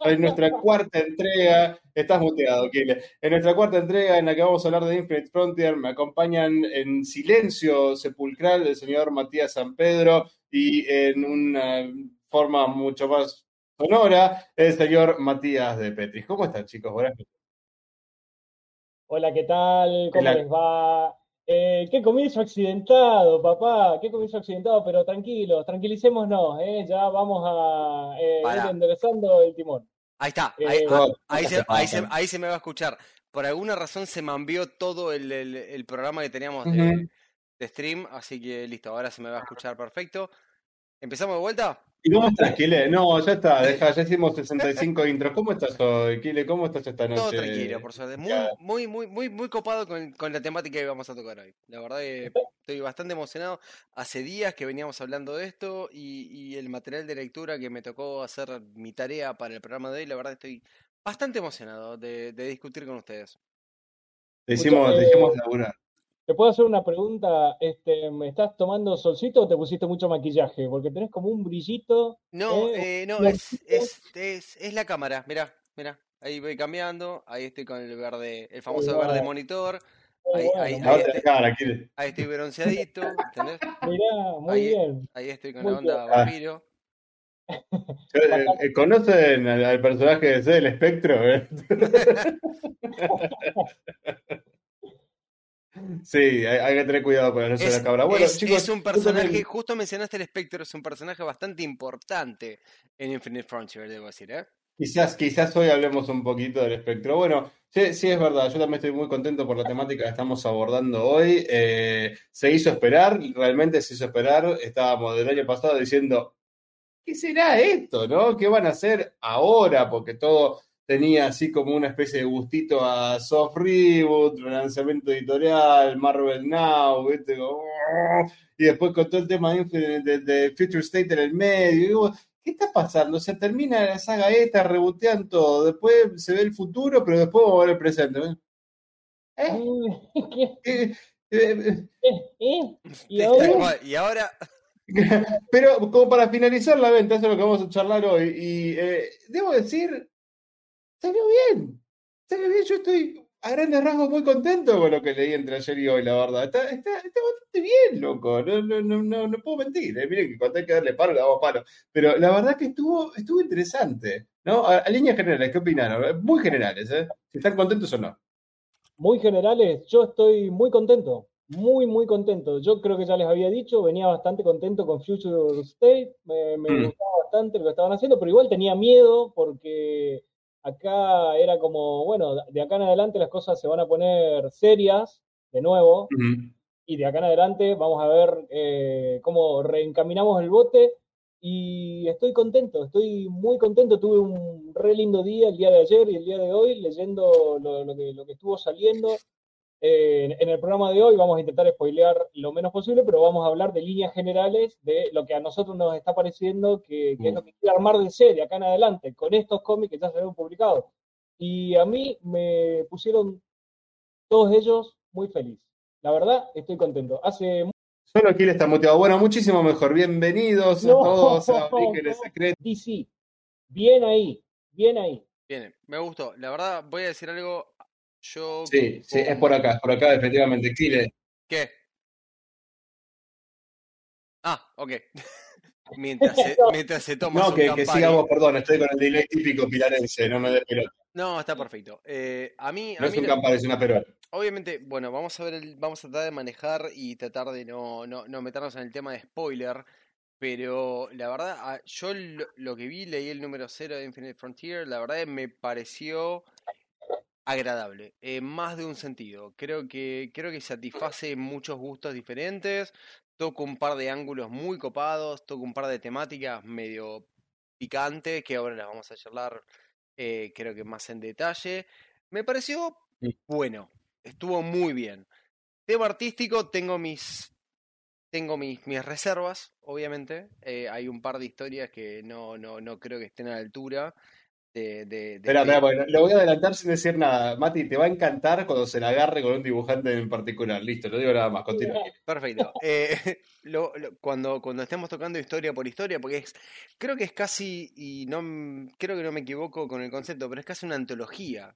en nuestra cuarta entrega. Estás muteado, Kile. En nuestra cuarta entrega, en la que vamos a hablar de Infinite Frontier, me acompañan en silencio sepulcral el señor Matías San Pedro y en una forma mucho más sonora el señor Matías de Petris. ¿Cómo están, chicos? Buenas noches. Hola, ¿qué tal? ¿Cómo les va? Eh, qué comienzo accidentado, papá, qué comienzo accidentado, pero tranquilos, tranquilicémonos, ¿eh? ya vamos a eh, ir enderezando el timón. Ahí está, ahí, eh, ahí, se, ahí, se, me va a escuchar. Por alguna razón se me envió todo el, el, programa que teníamos de, de, stream, así que listo, ahora se me va a escuchar perfecto. ¿Empezamos de vuelta? ¿Y cómo estás, Kile? No, ya está, deja, ya hicimos 65 intros. ¿Cómo estás hoy, Kile? ¿Cómo estás esta noche? Todo tranquilo, por suerte. Muy, muy, muy, muy, muy copado con, con, la temática que vamos a tocar hoy. La verdad que estoy bastante emocionado. Hace días que veníamos hablando de esto y, y, el material de lectura que me tocó hacer mi tarea para el programa de hoy, la verdad estoy bastante emocionado de, de discutir con ustedes. Decimos, decimos laburar. ¿Te puedo hacer una pregunta? Este, ¿Me estás tomando solcito o te pusiste mucho maquillaje? Porque tenés como un brillito. No, ¿eh? Eh, no, es, es, es, es, la cámara. Mirá, mirá. Ahí voy cambiando. Ahí estoy con el verde, el famoso verde monitor. Ahí, ahí, ahí, estoy, ahí, estoy, bronceadito, ¿entendés? Mirá, muy bien. Ahí estoy con la onda vampiro. Eh, ¿Conocen al, personaje de C, el espectro? Sí, hay, que tener cuidado con no ser la cabra. Bueno, es, chicos, es un personaje, justo mencionaste el espectro, es un personaje bastante importante en Infinite Frontier, debo decir, ¿eh? Quizás, quizás hoy hablemos un poquito del espectro. Bueno, sí, sí es verdad, yo también estoy muy contento por la temática que estamos abordando hoy. Eh, se hizo esperar, realmente se hizo esperar. Estábamos del año pasado diciendo, ¿qué será esto? ¿No? ¿Qué van a hacer ahora? Porque todo tenía así como una especie de gustito a soft reboot, relanzamiento editorial, Marvel Now, ¿viste? y después con todo el tema de, Future State en el medio. Y digo, ¿qué está pasando? Se termina la saga esta, rebotean todo, después se ve el futuro, pero después vamos a ver el presente. ¿Eh? ¿Qué? ¿Eh? ¿Y ahora? ¿Y ahora? Pero como para finalizar la venta, eso es lo que vamos a charlar hoy. Y eh, debo decir, salió bien. Salió bien, yo estoy a grandes rasgos muy contento con lo que leí entre ayer y hoy, la verdad. Está, está, está bastante bien, loco. No, no, no, no, puedo mentir. ¿eh? Miren que cuando hay que darle paro, le damos paro. Pero la verdad que estuvo, estuvo interesante. ¿no? A, líneas generales, ¿qué opinaron? Muy generales, ¿eh? Si están contentos o no. Muy generales, yo estoy muy contento. Muy, muy contento. Yo creo que ya les había dicho, venía bastante contento con Future State. Me, me mm. gustaba bastante lo que estaban haciendo, pero igual tenía miedo porque acá era como, bueno, de acá en adelante las cosas se van a poner serias de nuevo y de acá en adelante vamos a ver eh, cómo reencaminamos el bote y estoy contento, estoy muy contento, tuve un re lindo día el día de ayer y el día de hoy leyendo lo, que, lo que estuvo saliendo en el programa de hoy vamos a intentar spoilear lo menos posible, pero vamos a hablar de líneas generales de lo que a nosotros nos está pareciendo que, es lo que quiere armar de serie acá en adelante, con estos cómics que ya se ven publicados. Y a mí me pusieron todos ellos muy feliz. La verdad, estoy contento. Hace Solo aquí le está motivado. Bueno, muchísimo mejor. Bienvenidos a todos a no, Secreto. DC. Bien ahí, bien ahí. Bien, me gustó. La verdad, voy a decir algo yo. Sí, sí, es por acá, por acá, efectivamente. Kile. ¿Qué? Ah, ok. mientras, se, mientras se toma. No, que, que, sigamos, perdón, estoy con el delay típico pilarense, no me pelota. No, está perfecto. Eh, a mí. No es un campal, es una peruana. Obviamente, bueno, vamos a ver, el, vamos a tratar de manejar y tratar de no, no, no meternos en el tema de spoiler. Pero la verdad, yo lo, lo, que vi, leí el número 0 de Infinite Frontier, la verdad me pareció agradable, en más de un sentido. Creo que, creo que satisface muchos gustos diferentes, toca un par de ángulos muy copados, toca un par de temáticas medio picantes, que ahora las vamos a charlar eh, creo que más en detalle. Me pareció bueno, estuvo muy bien. Tema artístico, tengo mis tengo mis, mis reservas, obviamente. Eh, hay un par de historias que no, no, no creo que estén a la altura de, de, espera, espera, bueno, lo voy a adelantar sin decir nada. Mati, te va a encantar cuando se la agarre con un dibujante en particular. Listo, no digo nada más, continúa. Perfecto. Eh, lo, lo, cuando, cuando estemos tocando historia por historia, porque es, creo que es casi, y no creo que no me equivoco con el concepto, pero es casi una antología.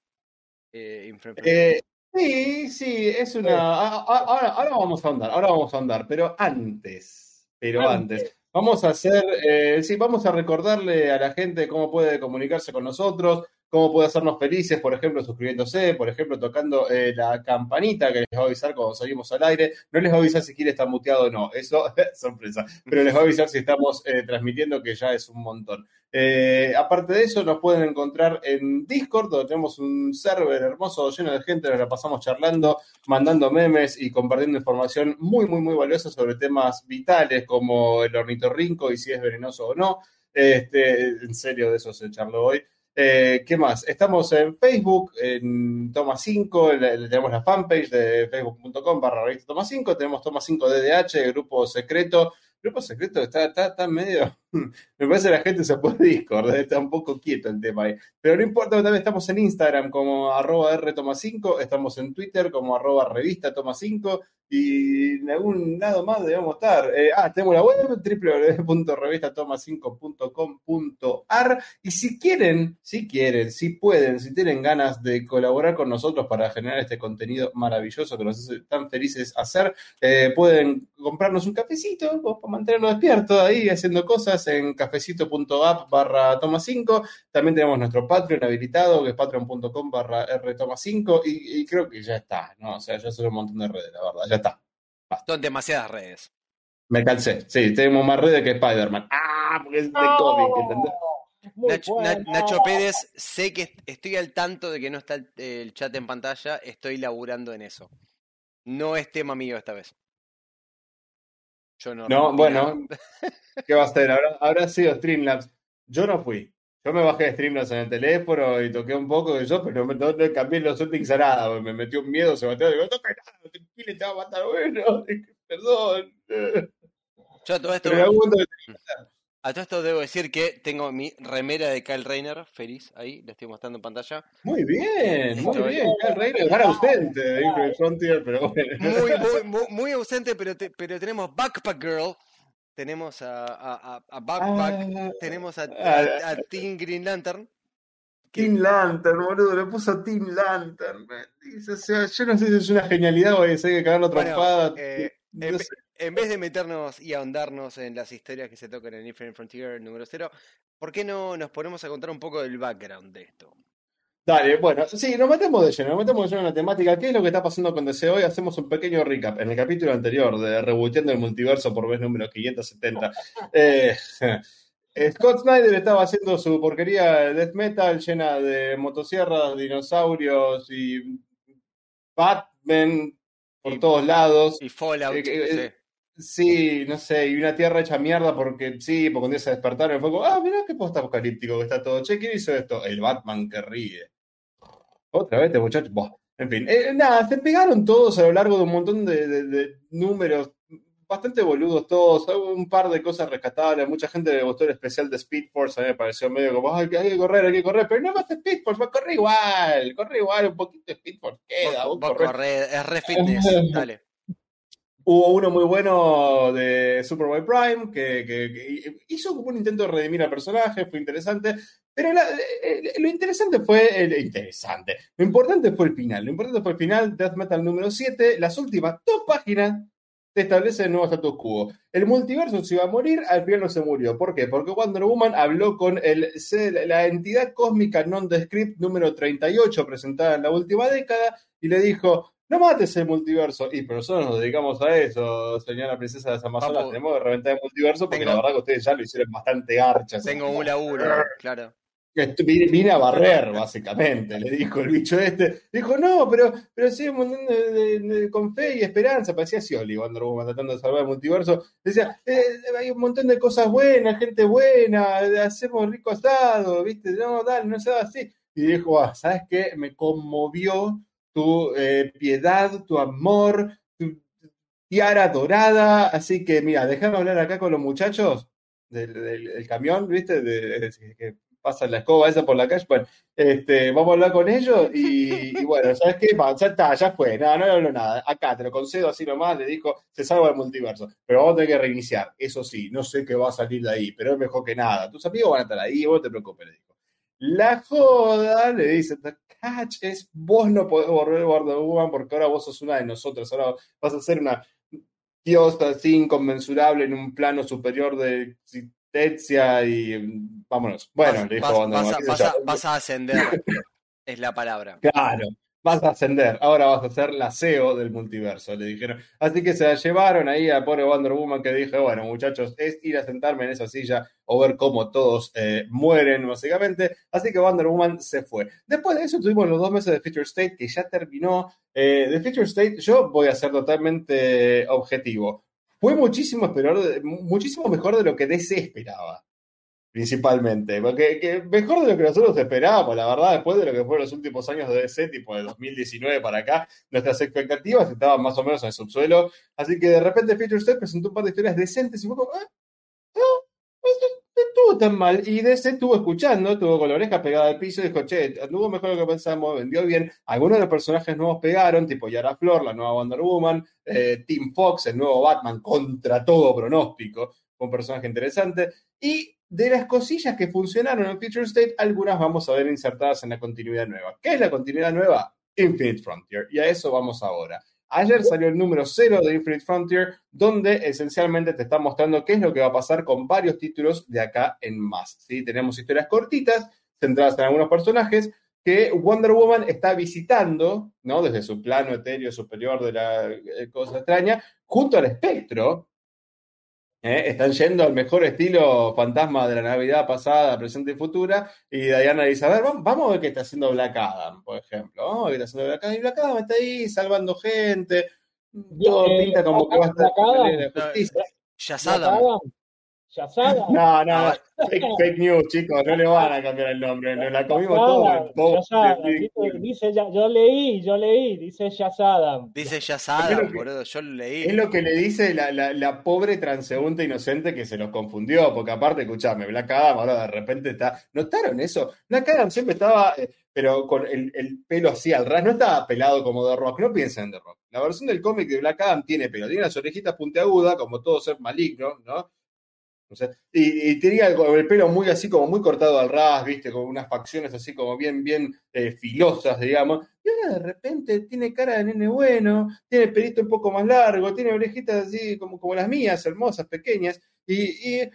Eh, eh, sí, sí, es una. Ahora, ahora vamos a andar, ahora vamos a andar, pero antes, pero antes. Vamos a hacer, eh, sí, vamos a recordarle a la gente cómo puede comunicarse con nosotros, cómo puede hacernos felices, por ejemplo, suscribiéndose, por ejemplo, tocando eh, la campanita que les va a avisar cuando salimos al aire. No les va a avisar si quiere estar muteado o no, eso es sorpresa, pero les va a avisar si estamos eh, transmitiendo, que ya es un montón. Eh, aparte de eso, nos pueden encontrar en Discord, donde tenemos un server hermoso, lleno de gente, nos la pasamos charlando, mandando memes y compartiendo información muy, muy, muy valiosa sobre temas vitales como el ornitorrinco y si es venenoso o no. Este, en serio, de eso se charló hoy. Eh, ¿Qué más? Estamos en Facebook, en Toma 5, tenemos la fanpage de facebook.com barra revista Toma 5, tenemos Toma 5 DDH, grupo secreto, grupo secreto está, está, está medio. Me parece que la gente se puede Discord, está un poco quieto el tema ahí. Pero no importa, también estamos en Instagram como arroba rtoma5, estamos en Twitter como arroba revista toma 5 y en algún lado más debemos estar. Eh, ah, tenemos la web www.revistatoma5.com.ar y si quieren, si quieren, si pueden, si tienen ganas de colaborar con nosotros para generar este contenido maravilloso que nos hace tan felices hacer, eh, pueden comprarnos un cafecito para mantenernos despiertos ahí haciendo cosas en cafecito.app barra toma 5. También tenemos nuestro Patreon habilitado, que es patreon.com barra rtoma 5 y, y, creo que ya está, ¿no? O sea, ya son un montón de redes, la verdad, ya está. Son demasiadas redes. Me cansé, sí, tenemos más redes que Spider-Man. Ah, porque es de cómic, ¿entendés? Nacho, Nacho, Pérez, sé que estoy al tanto de que no está el, el, chat en pantalla, estoy laburando en eso. No es tema mío esta vez. Yo no. No, bueno, ¿qué va a ser? Ahora, ahora ha sido Streamlabs. Yo no fui. Yo me bajé de Streamlabs en el teléfono y toqué un poco de eso, pero no, no, no cambié los settings a nada. Me metió un miedo, se batió. Digo, no toca nada, tranquilo, te va a matar. Bueno, perdón. Yo todo esto. A todo esto debo decir que tengo mi remera de Kyle Rayner, feliz, ahí, la estoy mostrando en pantalla. Muy bien, muy bien, Kyle Rayner, era ausente pero bueno. Muy, muy, muy, muy ausente, pero, te, pero tenemos Backpack Girl, tenemos a, a, a Backpack, ah, tenemos a, a, a Team Green Lantern. Team Lantern, boludo, le puso Team Lantern. Dice, o sea, yo no sé si es una genialidad o es hay que cagarlo bueno, trompada. Eh, no en, sé. en, vez de meternos y ahondarnos en las historias que se tocan en Infinite Frontier número 0, ¿por qué no nos ponemos a contar un poco del background de esto? Dale, bueno, sí, nos metemos de lleno, nos metemos de lleno en la temática. ¿Qué es lo que está pasando con DC hoy? Hacemos un pequeño recap. En el capítulo anterior de Rebooteando el Multiverso por vez número 570. eh, Scott Snyder estaba haciendo su porquería de death metal llena de motosierras, dinosaurios y Batman por y, todos lados. Y Fallout. Eh, eh, sí. Sí. no sé, y una tierra hecha mierda porque sí, porque un día se despertaron y fue como, ah, mirá qué post apocalíptico que está todo. Che, ¿quién hizo esto? El Batman que ríe. Otra vez, este muchacho. Buah. En fin, eh, nada, se pegaron todos a lo largo de un montón de, de, de números bastante boludos todos, un par de cosas rescatables, mucha gente le gustó el especial de Speed Force, a mí me pareció medio como, hay que, hay que correr, hay que correr, pero no más Speed Force, va a correr igual, corre igual, un poquito de Speed Force queda. Vos, vos correr, es re fitness, dale. Hubo uno muy bueno de Superboy Prime que, hizo como un intento de redimir al personaje, fue interesante. Pero la, lo interesante fue el interesante. Lo importante fue el final. Lo importante fue el final, Death Metal número 7, las últimas dos páginas se establece el nuevo status quo. El multiverso se iba a morir, al final no se murió. ¿Por qué? Porque Wonder Woman habló con el, la entidad cósmica non-descript número 38 presentada en la última década y le dijo, no mates el multiverso. Y pero nosotros nos dedicamos a eso, señora princesa de las Amazonas, tenemos que reventar el multiverso porque tengo, la verdad que ustedes ya lo hicieron bastante garchas. Tengo un laburo, claro vine a barrer, básicamente, le dijo el bicho este. Dijo, no, pero, pero sí, un montón de, de, con fe y esperanza. Parecía Scioli Wonder Woman tratando de salvar el multiverso. Decía, eh, hay un montón de cosas buenas, gente buena, hacemos rico asado, ¿viste? No, dale, no sea así. Y dijo, ah, ¿sabes qué? Me conmovió tu eh, piedad, tu amor, tu tiara dorada. Así que, mira, déjame hablar acá con los muchachos del, camión, ¿viste? Pasa la escoba esa por la calle. Bueno, este, vamos a hablar con ellos y, bueno, ¿sabes qué? Ya está, ya fue, no, no hablo nada. Acá te lo concedo así nomás, le dijo, se salva el multiverso. Pero vamos a tener que reiniciar. Eso sí, no sé qué va a salir de ahí, pero es mejor que nada. Tus amigos van a estar ahí, vos no te preocupes, le dijo. La joda, le dice, catch es, vos no podés volver Wonder Woman porque ahora vos sos una de nosotros, ahora vas a ser una diosa así inconmensurable en un plano superior de existencia y vámonos. Bueno, le dijo vas a ascender, es la palabra. Claro, vas a ascender, ahora vas a ser la CEO del multiverso, le dijeron. Así que se la llevaron ahí a pobre Wonder Woman que dije, bueno, muchachos, es ir a sentarme en esa silla o ver cómo todos eh, mueren, básicamente. Así que Wonder Woman se fue. Después de eso tuvimos los dos meses de Future State que ya terminó. Eh, de Future State, yo voy a ser totalmente objetivo. Fue muchísimo, muchísimo mejor de lo que DC esperaba principalmente. Porque que mejor de lo que nosotros esperábamos, la verdad, después de lo que fueron los últimos años de DC, tipo de 2019 para acá, nuestras expectativas estaban más o menos en el subsuelo. Así que de repente Feature State presentó un par de historias decentes y fue como, no, no estuvo tan mal. Y DC estuvo escuchando, estuvo con la oreja pegada al piso y dijo, che, anduvo mejor lo que pensamos, vendió bien. Algunos de los personajes nuevos pegaron, tipo Yara Flor, la nueva Wonder Woman, eh, Tim Fox, el nuevo Batman, contra todo pronóstico, un personaje interesante. Y de las cosillas que funcionaron en Future State, algunas vamos a ver insertadas en la continuidad nueva. ¿Qué es la continuidad nueva? Infinite Frontier. Y a eso vamos ahora. Ayer salió el número 0 de Infinite Frontier, donde esencialmente te está mostrando qué es lo que va a pasar con varios títulos de acá en más. ¿sí? Tenemos historias cortitas, centradas en algunos personajes, que Wonder Woman está visitando, ¿no? Desde su plano etéreo superior de la eh, cosa extraña, junto al espectro, ¿eh? Están yendo al mejor estilo fantasma de la Navidad pasada, presente y futura. Y Diana dice: A ver, vamos, a ver qué está haciendo Black Adam, por ejemplo. Vamos a ver qué está haciendo Black Adam. Y Black Adam está ahí salvando gente. Todo pinta como que va a estar la justicia. Shazam. Shazada. No, no, fake, news, chicos, no le van a cambiar el nombre, nos la comimos todo. dice, yo leí, yo leí, dice Shazada. Dice Shazada, boludo, yo lo leí. Es lo que le dice la, la, la, pobre transeúnte inocente que se los confundió, porque aparte, escuchame, Black Adam ahora de repente está. ¿Notaron eso? Black Adam siempre estaba, eh, pero con el, el, pelo así al ras, no estaba pelado como The Rock, no piensen en The Rock. La versión del cómic de Black Adam tiene pelo, tiene las orejitas puntiagudas, como todo ser maligno, ¿no? Y, tenía el, pelo muy así, como muy cortado al ras, viste, con unas facciones así como bien, bien eh, filosas, digamos. Y ahora de repente tiene cara de nene bueno, tiene el pelito un poco más largo, tiene orejitas así como, como las mías, hermosas, pequeñas. Y, y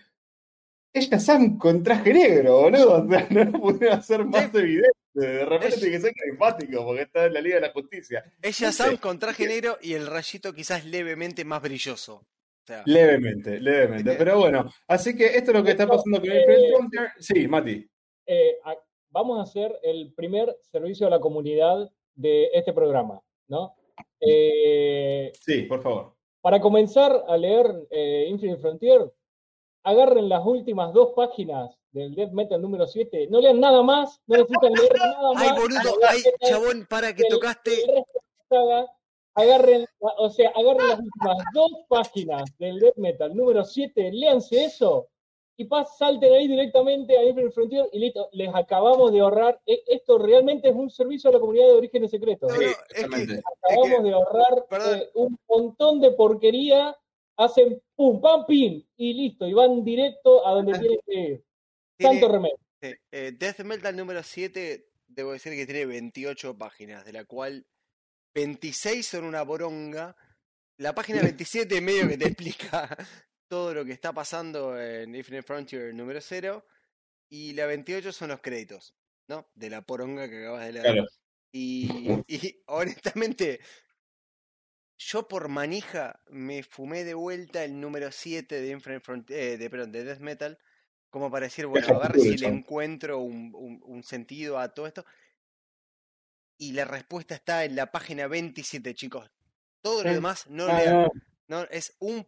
ella Sam con traje negro, boludo. no lo pudieron hacer más evidente. De repente tiene que ser carismático porque está en la Liga de la Justicia. Ella Sam con traje negro y el rayito quizás levemente más brilloso levemente, levemente. Pero bueno, así que esto es lo que está pasando con el Frontier. Sí, Mati. Eh, vamos a hacer el primer servicio a la comunidad de este programa, ¿no? Eh, sí, por favor. Para comenzar a leer eh, Infinite Frontier, agarren las últimas dos páginas del Death Metal número 7, no lean nada más, no necesitan leer nada más. Ay, boludo, ay, chabón, para que tocaste agarren, o sea, agarren las últimas dos páginas del Death Metal número 7, léanse eso y pas, salten ahí directamente a Infinite Frontier y listo, les acabamos de ahorrar. E, esto realmente es un servicio a la comunidad de orígenes secretos. Sí, acabamos de ahorrar eh, un montón de porquería, hacen pum, pam, pim y listo, y van directo a donde tienen que ir. Santo remedio. Eh, Death Metal número 7, debo decir que tiene 28 páginas, de la cual 26 son una boronga. La página 27 medio que te explica todo lo que está pasando en Infinite Frontier número 0. Y la 28 son los créditos, ¿no? De la poronga que acabas de leer. Y, y, honestamente, yo por manija me fumé de vuelta el número 7 de Infinite Frontier, eh, de, perdón, de Death Metal, como para decir, bueno, a ver si le encuentro un, un sentido a todo esto. Y la respuesta está en la página 27, chicos. Todo lo demás no, ah, no. es un,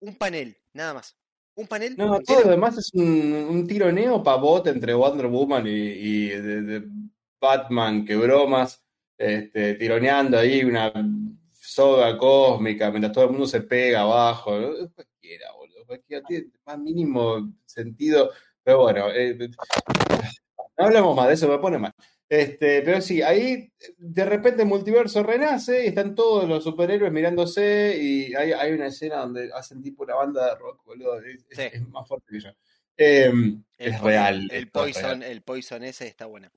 un panel, nada más. Un panel. No, todo lo demás es un, un tironeo pavot entre Wonder Woman y, y de, Batman, que bromas, este, tironeando ahí una soga cósmica mientras todo el mundo se pega abajo. Cualquiera, boludo. Cualquiera tiene más mínimo sentido. Pero bueno, eh, No hablamos más de eso, me pone mal. Este, pero sí, ahí de repente el multiverso renace y están todos los superhéroes mirándose y hay, hay una escena donde hacen tipo una banda de rock, boludo. Es, Sí. es más fuerte que yo. Em, El es real. El Poison, real. el Poison ese está bueno.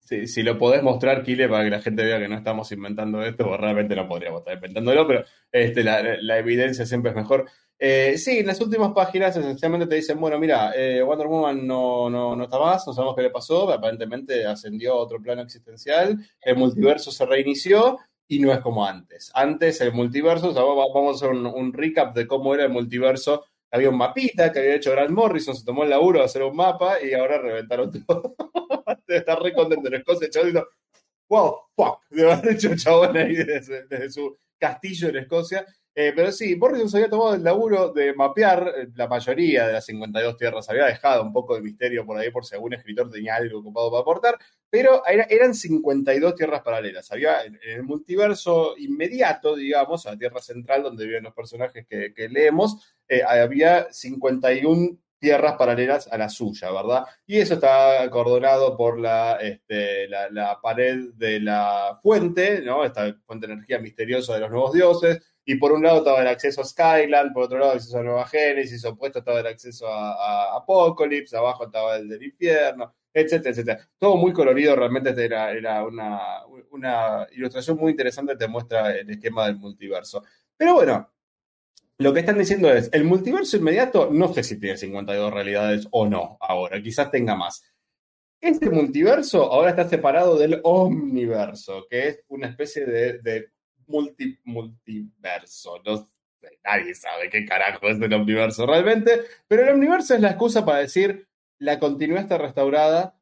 Sí, si lo podés mostrar, Kile, para que la gente vea que no estamos inventando esto, pues realmente no podríamos estar inventándolo, pero este, la, la evidencia siempre es mejor. Eh, sí, en las últimas páginas esencialmente te dicen, bueno, mira, eh, Wonder Woman no, no, no está más, no sabemos qué le pasó, aparentemente ascendió a otro plano existencial, el multiverso se reinició y no es como antes. Antes el multiverso, o sea, va- vamos a hacer un, un recap de cómo era el multiverso. Había un mapita que había hecho Grant Morrison, se tomó el laburo de hacer un mapa y ahora reventaron todo. Debe estar re contento en Escocia, el chabón diciendo, wow, fuck, de haber hecho chabón ahí desde, su castillo en Escocia. Eh, pero sí, Morrison se había tomado el laburo de mapear eh, la mayoría de las 52 tierras, había dejado un poco de misterio por ahí por si algún escritor tenía algo ocupado para aportar, pero era- eran 52 tierras paralelas. Había en el multiverso inmediato, digamos, a la tierra central donde viven los personajes que, que leemos, eh, había 51 tierras paralelas a la suya, ¿verdad? Y eso está acordonado por la, este, la, la pared de la fuente, ¿no? Esta fuente de energía misteriosa de los nuevos dioses. Y por un lado estaba el acceso a Skyland, por otro lado el acceso a Nueva Génesis, opuesto estaba el acceso a, a Apocalypse, abajo estaba el del infierno, etcétera, etcétera. Todo muy colorido, realmente era, era una, una ilustración muy interesante, te muestra el esquema del multiverso. Pero bueno, lo que están diciendo es, el multiverso inmediato no sé si tiene 52 realidades o no ahora, quizás tenga más. Este multiverso ahora está separado del omniverso, que es una especie de, de multi, multiverso. Nadie sabe qué carajo es el omniverso realmente, pero el omniverso es la excusa para decir, la continuidad está restaurada,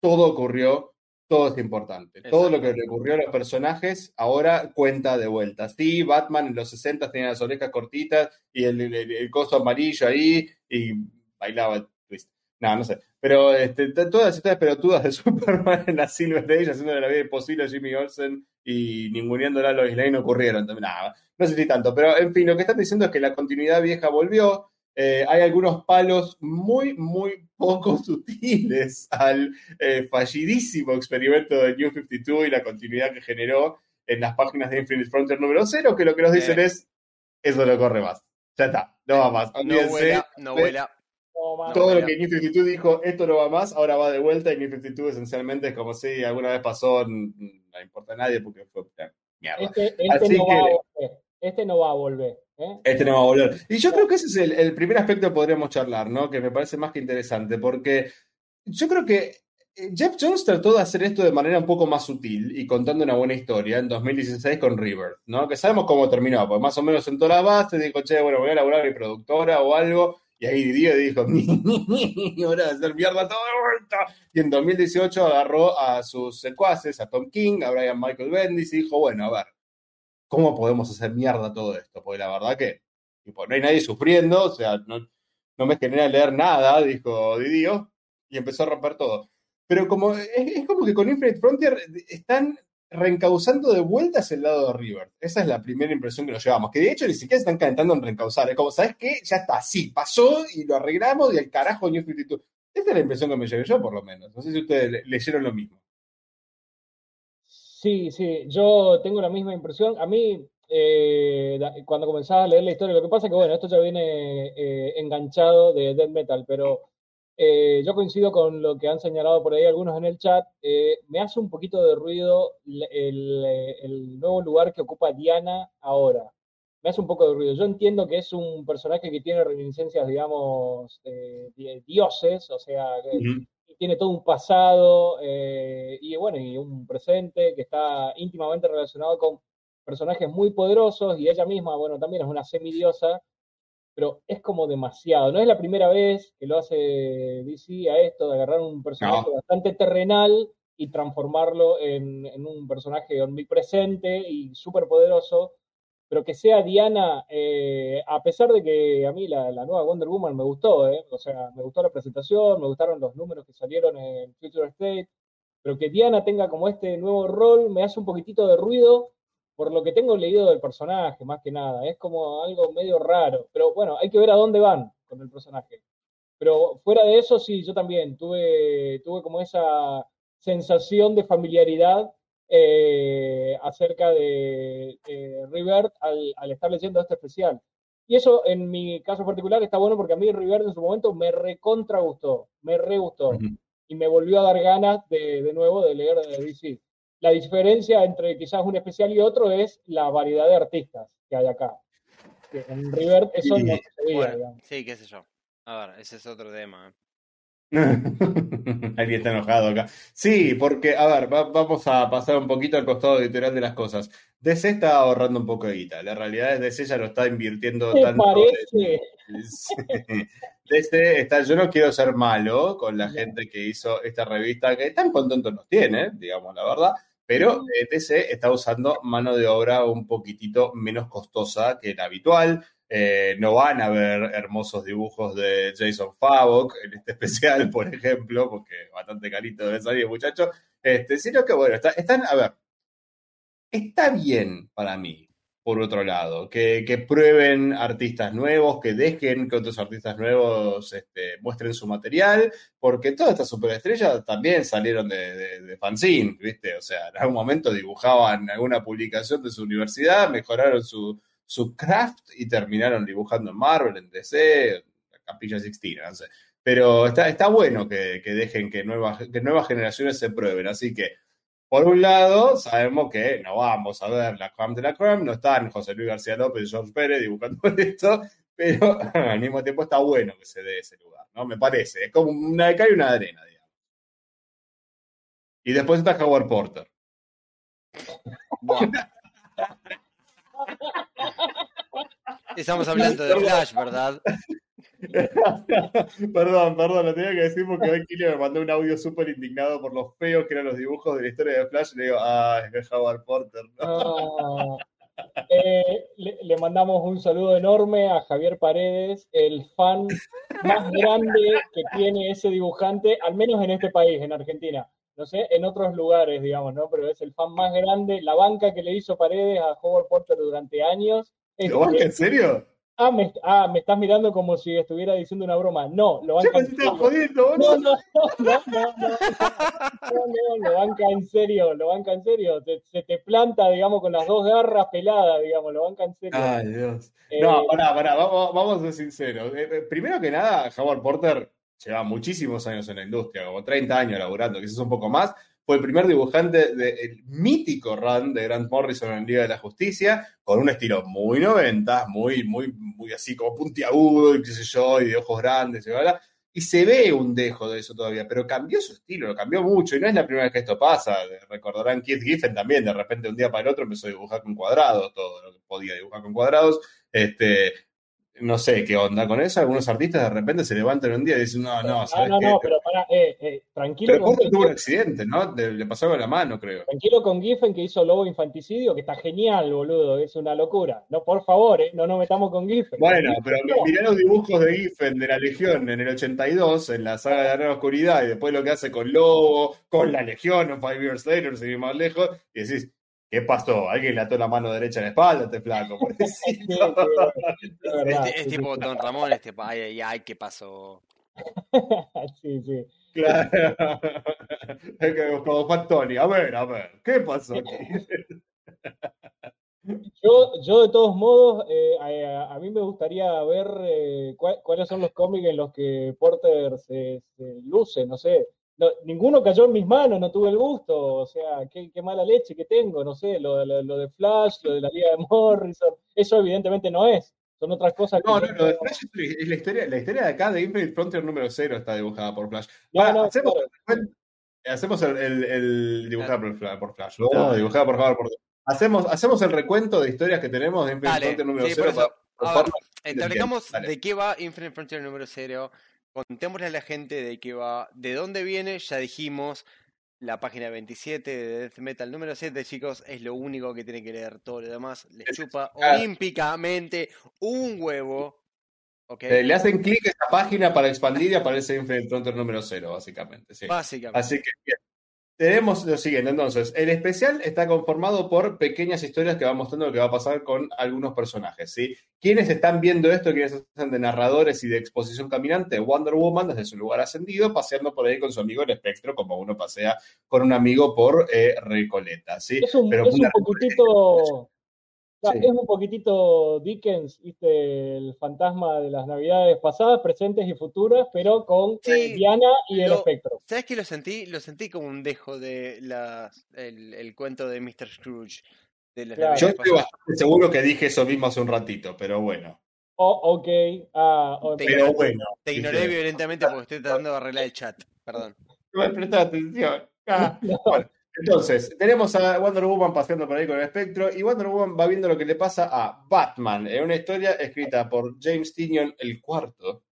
todo ocurrió, todo es importante. Todo lo que le ocurrió a los personajes ahora cuenta de vuelta. Sí, Batman en los 60 tenía las orejas cortitas y el, el- el coso amarillo ahí y bailaba el twist. No, no sé. Pero este, todas historias pelotudas de Superman en la Silver Age, haciendo la vida imposible a Jimmy Olsen y ninguneándola a Lois Lane ocurrieron. Nada, no sé si tanto. Pero en fin, lo que están diciendo es que la continuidad vieja volvió. Eh, hay algunos palos muy, muy poco sutiles al eh, fallidísimo experimento de New 52 y la continuidad que generó en las páginas de Infinite Frontier número 0, que lo que nos dicen Eh. es, eso no corre más. Ya está, no va más. No Olvídense. vuela, no vuela. No, man. No, todo lo bueno. que New 52 dijo, esto no va más, ahora va de vuelta y New 52 esencialmente es como si alguna vez pasó, no importa a nadie porque fue eh, mierda. Este, este Así no que- va. Este no va a volver. ¿eh? Este no va a volver. Y yo creo que ese es el, el primer aspecto que podríamos charlar, ¿no? Que me parece más que interesante, porque yo creo que eh, Jeff Jones trató de hacer esto de manera un poco más sutil y contando una buena historia en 2016 con River, ¿no? Que sabemos cómo terminó, pues más o menos sentó la base, dijo, che, bueno, voy a laburar a mi productora o algo, y ahí Didio dijo, hora de hacer mierda todo de vuelta. Y en 2018 agarró a sus secuaces, a Tom King, a Brian Michael Bendis, y dijo, bueno, a ver, ¿cómo podemos hacer mierda todo esto? Porque la verdad que tipo, no hay nadie sufriendo, o sea, no, no me genera leer nada, dijo Didio, y empezó a romper todo. Pero como es, como que con Infinite Frontier están reencauzando de vuelta el lado de River. Esa es la primera impresión que nos llevamos. Que de hecho ni siquiera están calentando en reencauzar. Es como, ¿sabes qué? Ya está, sí, pasó y lo arreglamos y el carajo New 52. Esa es la impresión que me llevé yo, por lo menos. No sé si ustedes le- leyeron lo mismo. Sí, sí, yo tengo la misma impresión. A mí, eh, cuando comenzaba a leer la historia, lo que pasa es que, bueno, esto ya viene eh, enganchado de Death Metal, pero eh, yo coincido con lo que han señalado por ahí algunos en el chat. Eh, me hace un poquito de ruido eh, el nuevo lugar que ocupa Diana ahora. Me hace un poco de ruido. Yo entiendo que es un personaje que tiene reminiscencias, digamos, de dioses, o sea, y tiene todo un pasado eh, y bueno, y un presente que está íntimamente relacionado con personajes muy poderosos y ella misma, bueno, también es una semidiosa, pero es como demasiado. No es la primera vez que lo hace DC a esto, de agarrar un personaje No. bastante terrenal y transformarlo en, en un personaje omnipresente y súper poderoso, pero que sea Diana, eh, a pesar de que a mí la, la nueva Wonder Woman me gustó, ¿eh? o sea, me gustó la presentación, me gustaron los números que salieron en Future State, pero que Diana tenga como este nuevo rol me hace un poquitito de ruido por lo que tengo leído del personaje, más que nada, es como algo medio raro, pero bueno, hay que ver a dónde van con el personaje. Pero fuera de eso, sí, yo también tuve, tuve como esa sensación de familiaridad eh, acerca de River al, al, estar leyendo este especial. Y eso, en mi caso particular, está bueno porque a mí River en su momento me recontra gustó, me re gustó. Y me volvió a dar ganas de, de nuevo de leer de DC. La diferencia entre quizás un especial y otro es la variedad de artistas que hay acá. en River eso no se veía, Sí, qué sé yo. A ver, ese es otro tema. ¿eh? Alguien está enojado acá. Sí, porque, a ver, vamos a pasar un poquito al costado editorial de las cosas. DC está ahorrando un poco de guita. La realidad es que DC ya lo está invirtiendo tanto. Parece? DC está, yo no quiero ser malo con la gente que hizo esta revista, que tan contentos nos tiene, digamos la verdad, pero DC está usando mano de obra un poquitito menos costosa que la habitual. Eh, no van a ver hermosos dibujos de Jason Favok en este especial, por ejemplo, porque bastante carito debe salir, muchachos. Este, sino que, bueno, están, a ver, está bien para mí, por otro lado, que, prueben artistas nuevos, que dejen que otros artistas nuevos este, muestren su material, porque todas estas superestrellas también salieron de, de, fanzine, ¿viste? O sea, en algún momento dibujaban alguna publicación de su universidad, mejoraron su, su craft y terminaron dibujando en Marvel, en DC, Capilla Sixtina, no sé. Pero está, está bueno que, dejen que nuevas, que nuevas generaciones se prueben, así que por un lado, sabemos que no vamos a ver la creme de la creme, no están José Luis García López y George Pérez dibujando esto, pero al mismo tiempo está bueno que se dé ese lugar, ¿no? Me parece, es como una de cal y una de arena, digamos. Y después está Howard Porter. Estamos hablando de Flash, ¿verdad? perdón, perdón, lo tenía que decir porque hoy Kile me mandó un audio súper indignado por los feos que eran los dibujos de la historia de Flash. le digo, ah, es Howard Porter. Ah, eh, le, mandamos un saludo enorme a Javier Paredes, el fan más grande que tiene ese dibujante, al menos en este país, en Argentina. No sé, en otros lugares, digamos, ¿no? Pero es el fan más grande, la banca que le hizo Paredes a Howard Porter durante años. ¿Lo banca en serio? Ah me, ah, me estás mirando como si estuviera diciendo una broma. No, lo banca. en serio. jodiendo, no, no, no, no, no, no, no, lo banca en serio, lo banca en serio. se te planta, digamos, con las dos garras peladas, digamos, lo banca en serio. Ay, Dios. Eh, no, pará, pará, vamos, vamos a ser sinceros. Eh, eh, primero que nada, Howard Porter lleva muchísimos años en la industria, como 30 años laburando, quizás un poco más, fue el primer dibujante del mítico run de Grant Morrison en Liga de la Justicia, con un estilo muy 90, muy, muy, muy así como puntiagudo y qué sé yo, y de ojos grandes y bla, Y se ve un dejo de eso todavía, pero cambió su estilo, lo cambió mucho, y no es la primera vez que esto pasa. Recordarán Keith Giffen también, de repente un día para el otro empezó a dibujar con cuadrados, todo lo que podía dibujar con cuadrados. Este, no sé qué onda con eso. Algunos artistas de repente se levantan un día y dicen, no, no, ¿sabes no, no, no, pero para, eh, eh, tranquilo. Pero con tuvo un accidente, ¿no? Le, pasó con la mano, creo. Tranquilo con Giffen que hizo Lobo Infanticidio, que está genial, boludo, es una locura. No, por favor, eh, no nos metamos con Giffen. Bueno, pero mirá los dibujos de Giffen de la Legión en el 82, en la saga de la Nueva Oscuridad, y después lo que hace con Lobo, con la Legión, en Five Years Later, seguir más lejos, y decís, ¿Qué pasó? Alguien le ató la mano derecha en la espalda, este flaco. este, es tipo Don Ramón, este ay, ay, ay, ¿qué pasó? sí, sí. Claro. Es que como Juan Tony, a ver, a ver, ¿qué pasó aquí? Yo, yo de todos modos, eh, a, mí me gustaría ver eh, cuáles son los cómics en los que Porter se, se luce, no sé, ninguno cayó en mis manos, no tuve el gusto, o sea, qué, mala leche que tengo, no sé, lo, lo, de Flash, lo de la Liga de Morrison, eso evidentemente no es, son otras cosas que... No, no, lo de Flash es la historia, la historia de acá de Infinite Frontier número 0 está dibujada por Flash. No, hacemos, hacemos el, el, dibujada por, Flash, no, dibujada por Howard Hacemos, hacemos el recuento de historias que tenemos de Infinite Frontier número 0. Establecamos de qué va Infinite Frontier número 0 contémosle a la gente de qué va, de dónde viene, ya dijimos, la página 27 de Death Metal número 7, chicos, es lo único que tienen que leer. Todo lo demás les chupa olímpicamente un huevo. Okay. Eh, le hacen clic a esta página para expandir y aparece Infinite Frontier número 0, básicamente. Básicamente. Así que bien. Tenemos lo siguiente, entonces, el especial está conformado por pequeñas historias que van mostrando lo que va a pasar con algunos personajes, ¿sí? ¿Quiénes están viendo esto? ¿Quiénes están de narradores y de exposición caminante? Wonder Woman desde su lugar ascendido, paseando por ahí con su amigo el espectro, como uno pasea con un amigo por eh, Recoleta, ¿sí? Es un, Pero es un Sí. Es un poquitito Dickens, ¿viste? El fantasma de las navidades pasadas, presentes y futuras, pero con Sí, Diana y el espectro. ¿Sabes qué lo sentí? Lo sentí como un dejo de las, el, el cuento de Mr. Scrooge. De las Claro. Yo estoy pasadas. bastante seguro que dije eso mismo hace un ratito, pero bueno. Oh, ok. Ah, Te Pero ignoré- bueno. Te ignoré ¿viste? violentamente porque estoy tratando de arreglar el chat. Perdón. No me prestaba atención. Ah, bueno, entonces, tenemos a Wonder Woman paseando por ahí con el espectro y Wonder Woman va viendo lo que le pasa a Batman en una historia escrita por James Tinion el cuarto.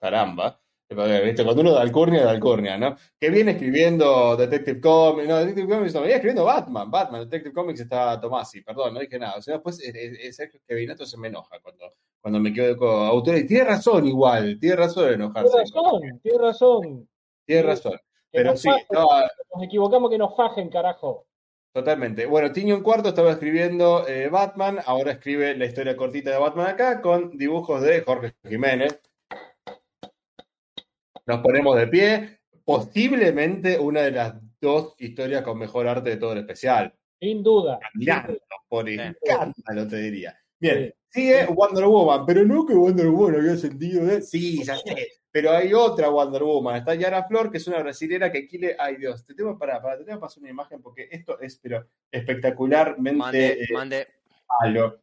Caramba. ¿Viste? Cuando uno da alcurnia, da alcurnia, ¿no? Que viene escribiendo Detective Comics. No, Detective Comics no, venía escribiendo Batman. Batman, Detective Comics está Tomasi, perdón, no dije nada. O sea, después eh, eh, eh, Sergio Kevinato se me enoja cuando, cuando me quedo con autores. Tiene razón igual, tiene razón en enojarse. Tienes razón, tienes razón. Tiene razón. Pero nos sí, fajen, estaba, nos equivocamos que nos fajen, carajo. Totalmente. Bueno, Tiño Cuarto estaba escribiendo eh, Batman, ahora escribe la historia cortita de Batman acá con dibujos de Jorge Jiménez. Nos ponemos de pie. Posiblemente una de las dos historias con mejor arte de todo el especial. Sin duda. Caminando, por escándalo, te diría. Bien, Sí. sigue Wonder Woman, pero no que Wonder Woman había sentido de. Sí, ya sé. Pero hay otra Wonder Woman. Está Yara Flor, que es una brasilera que quiere. Ay, Dios, te tengo para, para te tengo que pasar una imagen porque esto es pero espectacularmente Mande, eh, mande. malo.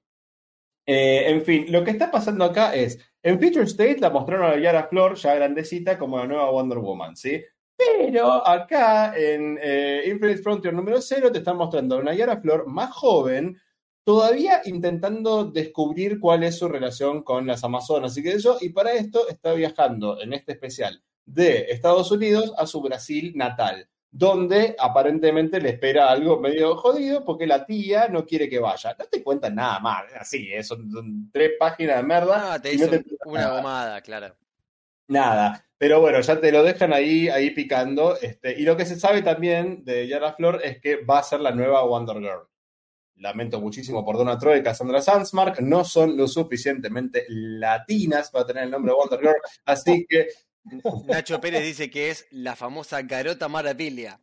Eh, en fin, lo que está pasando acá es, en Future State la mostraron a Yara Flor ya grandecita como la nueva Wonder Woman, ¿sí? Pero acá en eh, Infinite Frontier número 0 te están mostrando a una Yara Flor más joven, todavía intentando descubrir cuál es su relación con las Amazonas y que eso, y para esto está viajando en este especial de Estados Unidos a su Brasil natal, donde aparentemente le espera algo medio jodido porque la tía no quiere que vaya. No te cuentan nada más, así, ¿eh? son, son tres páginas de merda. Ah, te no una nada. gomada, claro. Nada, pero bueno, ya te lo dejan ahí, ahí picando. Este, y lo que se sabe también de Yara Flor es que va a ser la nueva Wonder Girl. Lamento muchísimo por Donna Troy y Cassandra Sandsmark, no son lo suficientemente latinas para tener el nombre de Wonder Girl, así que, Nacho Pérez dice que es la famosa Garota Maravilla.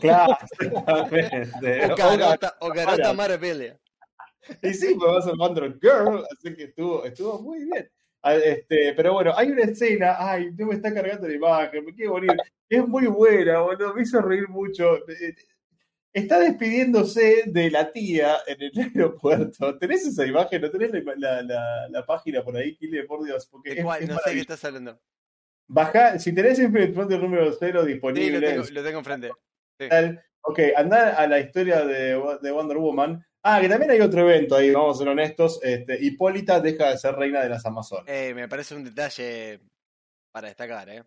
claro, exactamente. O Garota, o Garota Maravilla. Y sí, pues va a ser Wonder Girl, así que estuvo, estuvo muy bien. Ah, Este, pero bueno, hay una escena, ay, no me está cargando la imagen, me quiero morir. Es muy buena, boludo, me hizo reír mucho. Está despidiéndose de la tía en el aeropuerto. ¿Tenés esa imagen? ¿No tenés la, la- la- la página por ahí, Kile? Por Dios, porque ¿De es, cuál? es No sé qué estás hablando. Baja, si tenés Infinite Frontier número 0 Sí, disponible, lo tengo, en lo tengo enfrente. Sí. Ok, andá a la historia de, de Wonder Woman. Ah, que también hay otro evento ahí, vamos a ser honestos. Este, Hipólita deja de ser reina de las Amazonas. Eh, me parece un detalle para destacar, ¿eh?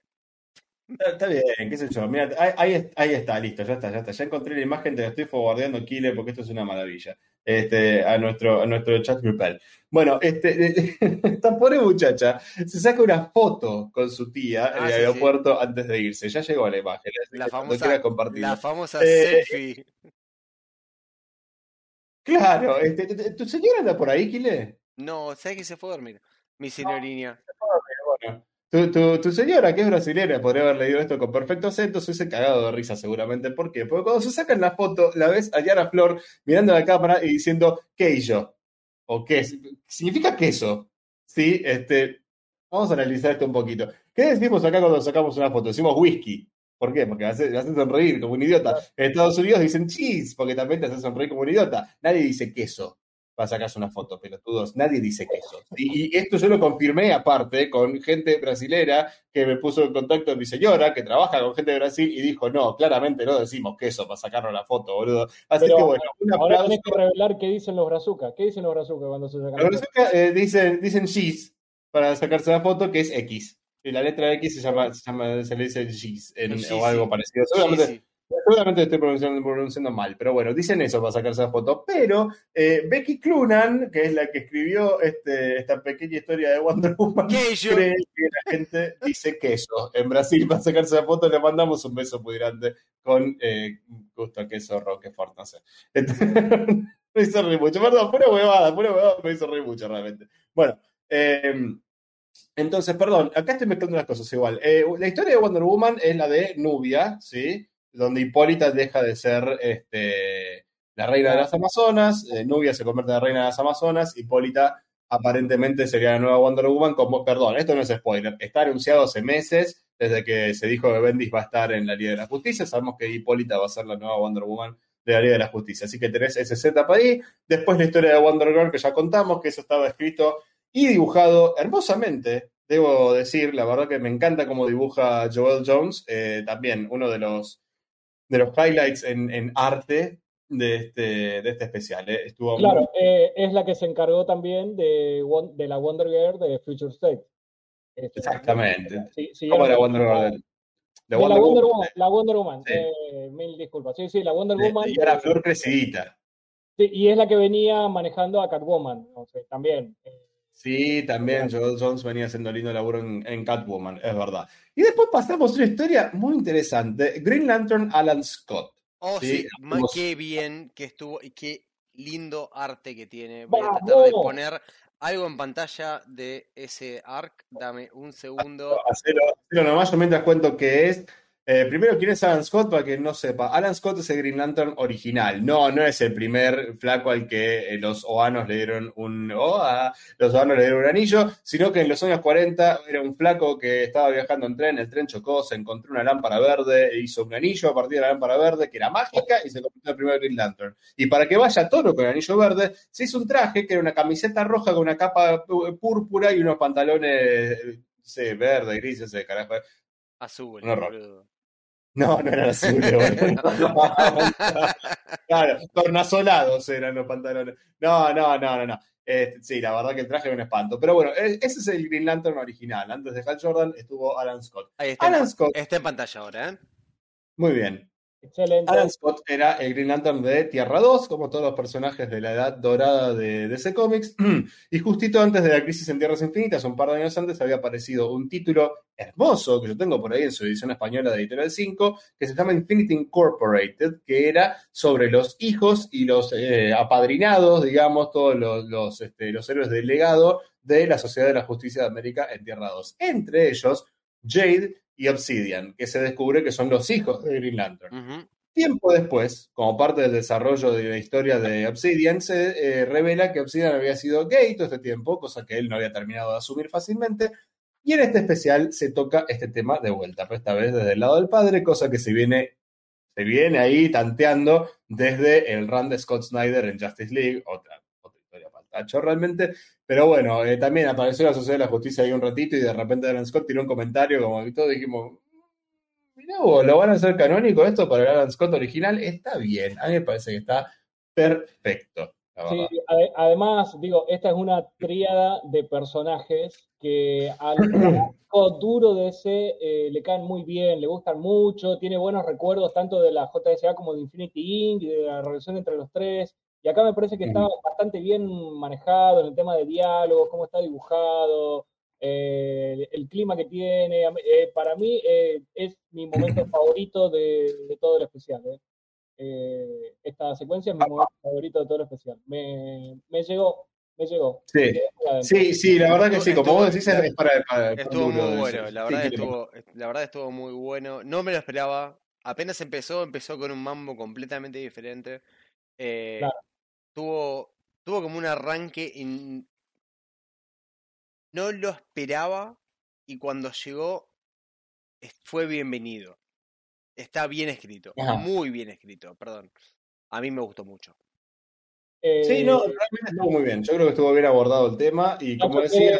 Está, está bien, qué sé yo. Mira, ahí, ahí es- ahí está, listo, ya está, ya está. Ya encontré la imagen, te la estoy forwardeando, Kile, porque esto es una maravilla. Este, a nuestro, a nuestro chat grupal. Bueno, este, esta pobre muchacha se saca una foto con su tía en Ah, el sí, sí. aeropuerto antes de irse. Ya llegó la imagen. La famosa, la famosa Eh, selfie. Claro, este, ¿tu- ¿tu señora anda por ahí, Kile? No, ¿sabes que se fue a dormir? Mi señorina. Bueno, tu, tu, tu señora, que es brasileña, podría haber leído esto con perfecto acento, se hubiese cagado de risa seguramente. ¿Por qué? Porque cuando se sacan la foto, la ves a Yara Flor mirando a la cámara y diciendo, ¿queijo? ¿O qué? ¿Significa queso? Sí, este, vamos a analizar esto un poquito. ¿Qué decimos acá cuando sacamos una foto? Decimos whisky. ¿Por qué? Porque me hace, me hace sonreír como un idiota. En Estados Unidos dicen cheese, porque también te hace sonreír como un idiota. Nadie dice queso para sacarse una foto, pelotudos. Nadie dice queso. Y, y esto yo lo confirmé aparte con gente brasilera que me puso en contacto con mi señora, que trabaja con gente de Brasil, y dijo, no, claramente no decimos queso para sacarnos la foto, boludo. Así Pero que bueno, un Ahora tenés que revelar qué dicen los brazucas. ¿Qué dicen los brazucas cuando se sacan? Los brazucas, eh, dicen, dicen cheese para sacarse la foto, que es X. Y la letra X se llama, se, llama, se le dice cheese en- El o algo Yeezy. parecido. Seguramente Sí, sí. Seguramente estoy pronunciando, pronunciando, mal, pero bueno, dicen eso para sacarse la foto. Pero eh, Becky Clunan, que es la que escribió este, esta pequeña historia de Wonder Woman, cree que la gente dice queso. En Brasil, para sacarse la foto, le mandamos un beso pudirante con eh, gusto queso Roquefort, no sé. me hizo reír mucho, perdón, pura huevada, pura huevada, me hizo reír mucho realmente. Bueno, eh, entonces, perdón, acá estoy mezclando las cosas igual. Eh, la historia de Wonder Woman es la de Nubia, ¿sí? Donde Hipólita deja de ser este, la reina de las Amazonas, eh, Nubia se convierte en la reina de las Amazonas, Hipólita aparentemente sería la nueva Wonder Woman, como, perdón, esto no es spoiler, está anunciado hace meses, desde que se dijo que Bendis va a estar en la Liga de la Justicia, sabemos que Hipólita va a ser la nueva Wonder Woman de la Liga de la Justicia, así que tenés ese setup ahí, después la historia de Wonder Girl que ya contamos, que eso estaba escrito y dibujado hermosamente, debo decir, la verdad que me encanta cómo dibuja Joel Jones, eh, también uno de los de los highlights en, arte de este, de este especial. ¿eh? Estuvo claro, eh, es la que se encargó también de, de la Wonder Girl de Future State. Este, Exactamente. Sí, ¿Cómo la Wonder Girl? la Wonder Woman. La Wonder Woman. Eh, mil disculpas. Sí, sí, la Wonder Woman. Y era flor crecidita. Sí, y es la que venía manejando a Catwoman, o sea, también. Sí, también Joel Jones venía haciendo lindo laburo en, Catwoman, es verdad. Y después pasamos a una historia muy interesante. Green Lantern Alan Scott. Oh, sí, qué bien que estuvo y qué lindo arte que tiene. Voy a tratar de poner algo en pantalla de ese arc. Dame un segundo. Hacelo, hacelo nomás, yo mientras cuento qué es. Eh, primero, ¿quién es Alan Scott? Para que no sepa. Alan Scott es el Green Lantern original. No, no es el primer flaco al que eh, los oanos le dieron un. Oh, los oanos le dieron un anillo, sino que en los años 40 era un flaco que estaba viajando en tren, el tren chocó, se encontró una lámpara verde, e hizo un anillo a partir de la lámpara verde, que era mágica, y se convirtió en el primer Green Lantern. Y para que vaya todo con el anillo verde, se hizo un traje que era una camiseta roja con una capa púrpura y unos pantalones. Sí, verde, gris, ese carajo. Azul, no, no eran azules, claro, tornasolados eran los pantalones. No, no, no, no, no. Este, sí, la verdad que el traje era un espanto. Pero bueno, e, ese es el Green Lantern original. Antes de Hal Jordan estuvo Alan Scott. Ahí está, Alan Scott. Está en pantalla ahora, ¿eh? Muy bien. Alan Scott era el Green Lantern de Tierra 2, como todos los personajes de la edad dorada de DC Comics. y justito antes de la crisis en Tierras Infinitas, un par de años antes, había aparecido un título hermoso que yo tengo por ahí en su edición española de Editorial 5, que se llama Infinity Incorporated, que era sobre los hijos y los eh, apadrinados, digamos, todos los, los, este, los héroes del legado de la Sociedad de la Justicia de América en Tierra 2. Entre ellos, Jade y Obsidian, que se descubre que son los hijos de Green Lantern. Tiempo después, como parte del desarrollo de la historia de Obsidian, se eh, revela que Obsidian había sido gay todo este tiempo, cosa que él no había terminado de asumir fácilmente. Y en este especial se toca este tema de vuelta, pero esta vez desde el lado del padre, cosa que se viene, se viene ahí tanteando desde el run de Scott Snyder en Justice League, otra realmente. Pero bueno, eh, también apareció la Sociedad de la Justicia ahí un ratito y de repente Alan Scott tiró un comentario como que todos dijimos, mira ¿lo van a hacer canónico esto para el Alan Scott original? Está bien, a mí me parece que está perfecto. Sí, además, digo, esta es una tríada de personajes que al duro de ese eh, le caen muy bien, le gustan mucho, tiene buenos recuerdos tanto de la JSA como de Infinity Inc., de la relación entre los tres. Y acá me parece que está bastante bien manejado en el tema de diálogo, cómo está dibujado, eh, el, clima que tiene. Eh, para mí eh, es mi momento favorito de, todo el especial. esta secuencia es mi momento favorito de todo el especial. Me, llegó, me llegó. Sí, sí, sí, la verdad que sí, como vos decís, es para... estuvo muy bueno, la verdad, estuvo, la verdad estuvo muy bueno. No me lo esperaba. Apenas empezó, empezó con un mambo completamente diferente. claro tuvo, tuvo como un arranque en... No lo esperaba y cuando llegó fue bienvenido. Está bien escrito, muy bien escrito, perdón. A mí me gustó mucho. sí, no, eh, realmente estuvo muy bien. Yo creo que estuvo bien abordado el tema y como decía...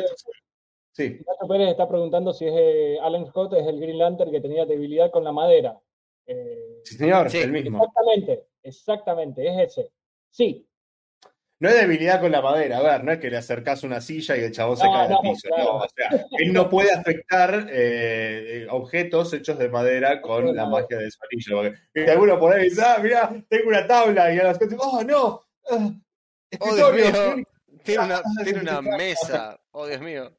sí. Nacho Pérez está preguntando si es eh, Alan Scott es el Green Lantern que tenía debilidad con la madera. Eh, sí, señor, el mismo. Exactamente, exactamente, es ese. Sí, no es debilidad con la madera, a ver, no es que le acercás una silla y el chabón se No, cae no, al piso. claro. No, o sea, él no puede afectar eh, objetos hechos de madera con la magia de su anillo. Porque alguno por ahí dice, ah, mirá, tengo una tabla y a las cosas, oh, no, ah, Oh, Dios mío. Tiene una, Ah, tiene una claro. mesa. Oh, Dios mío.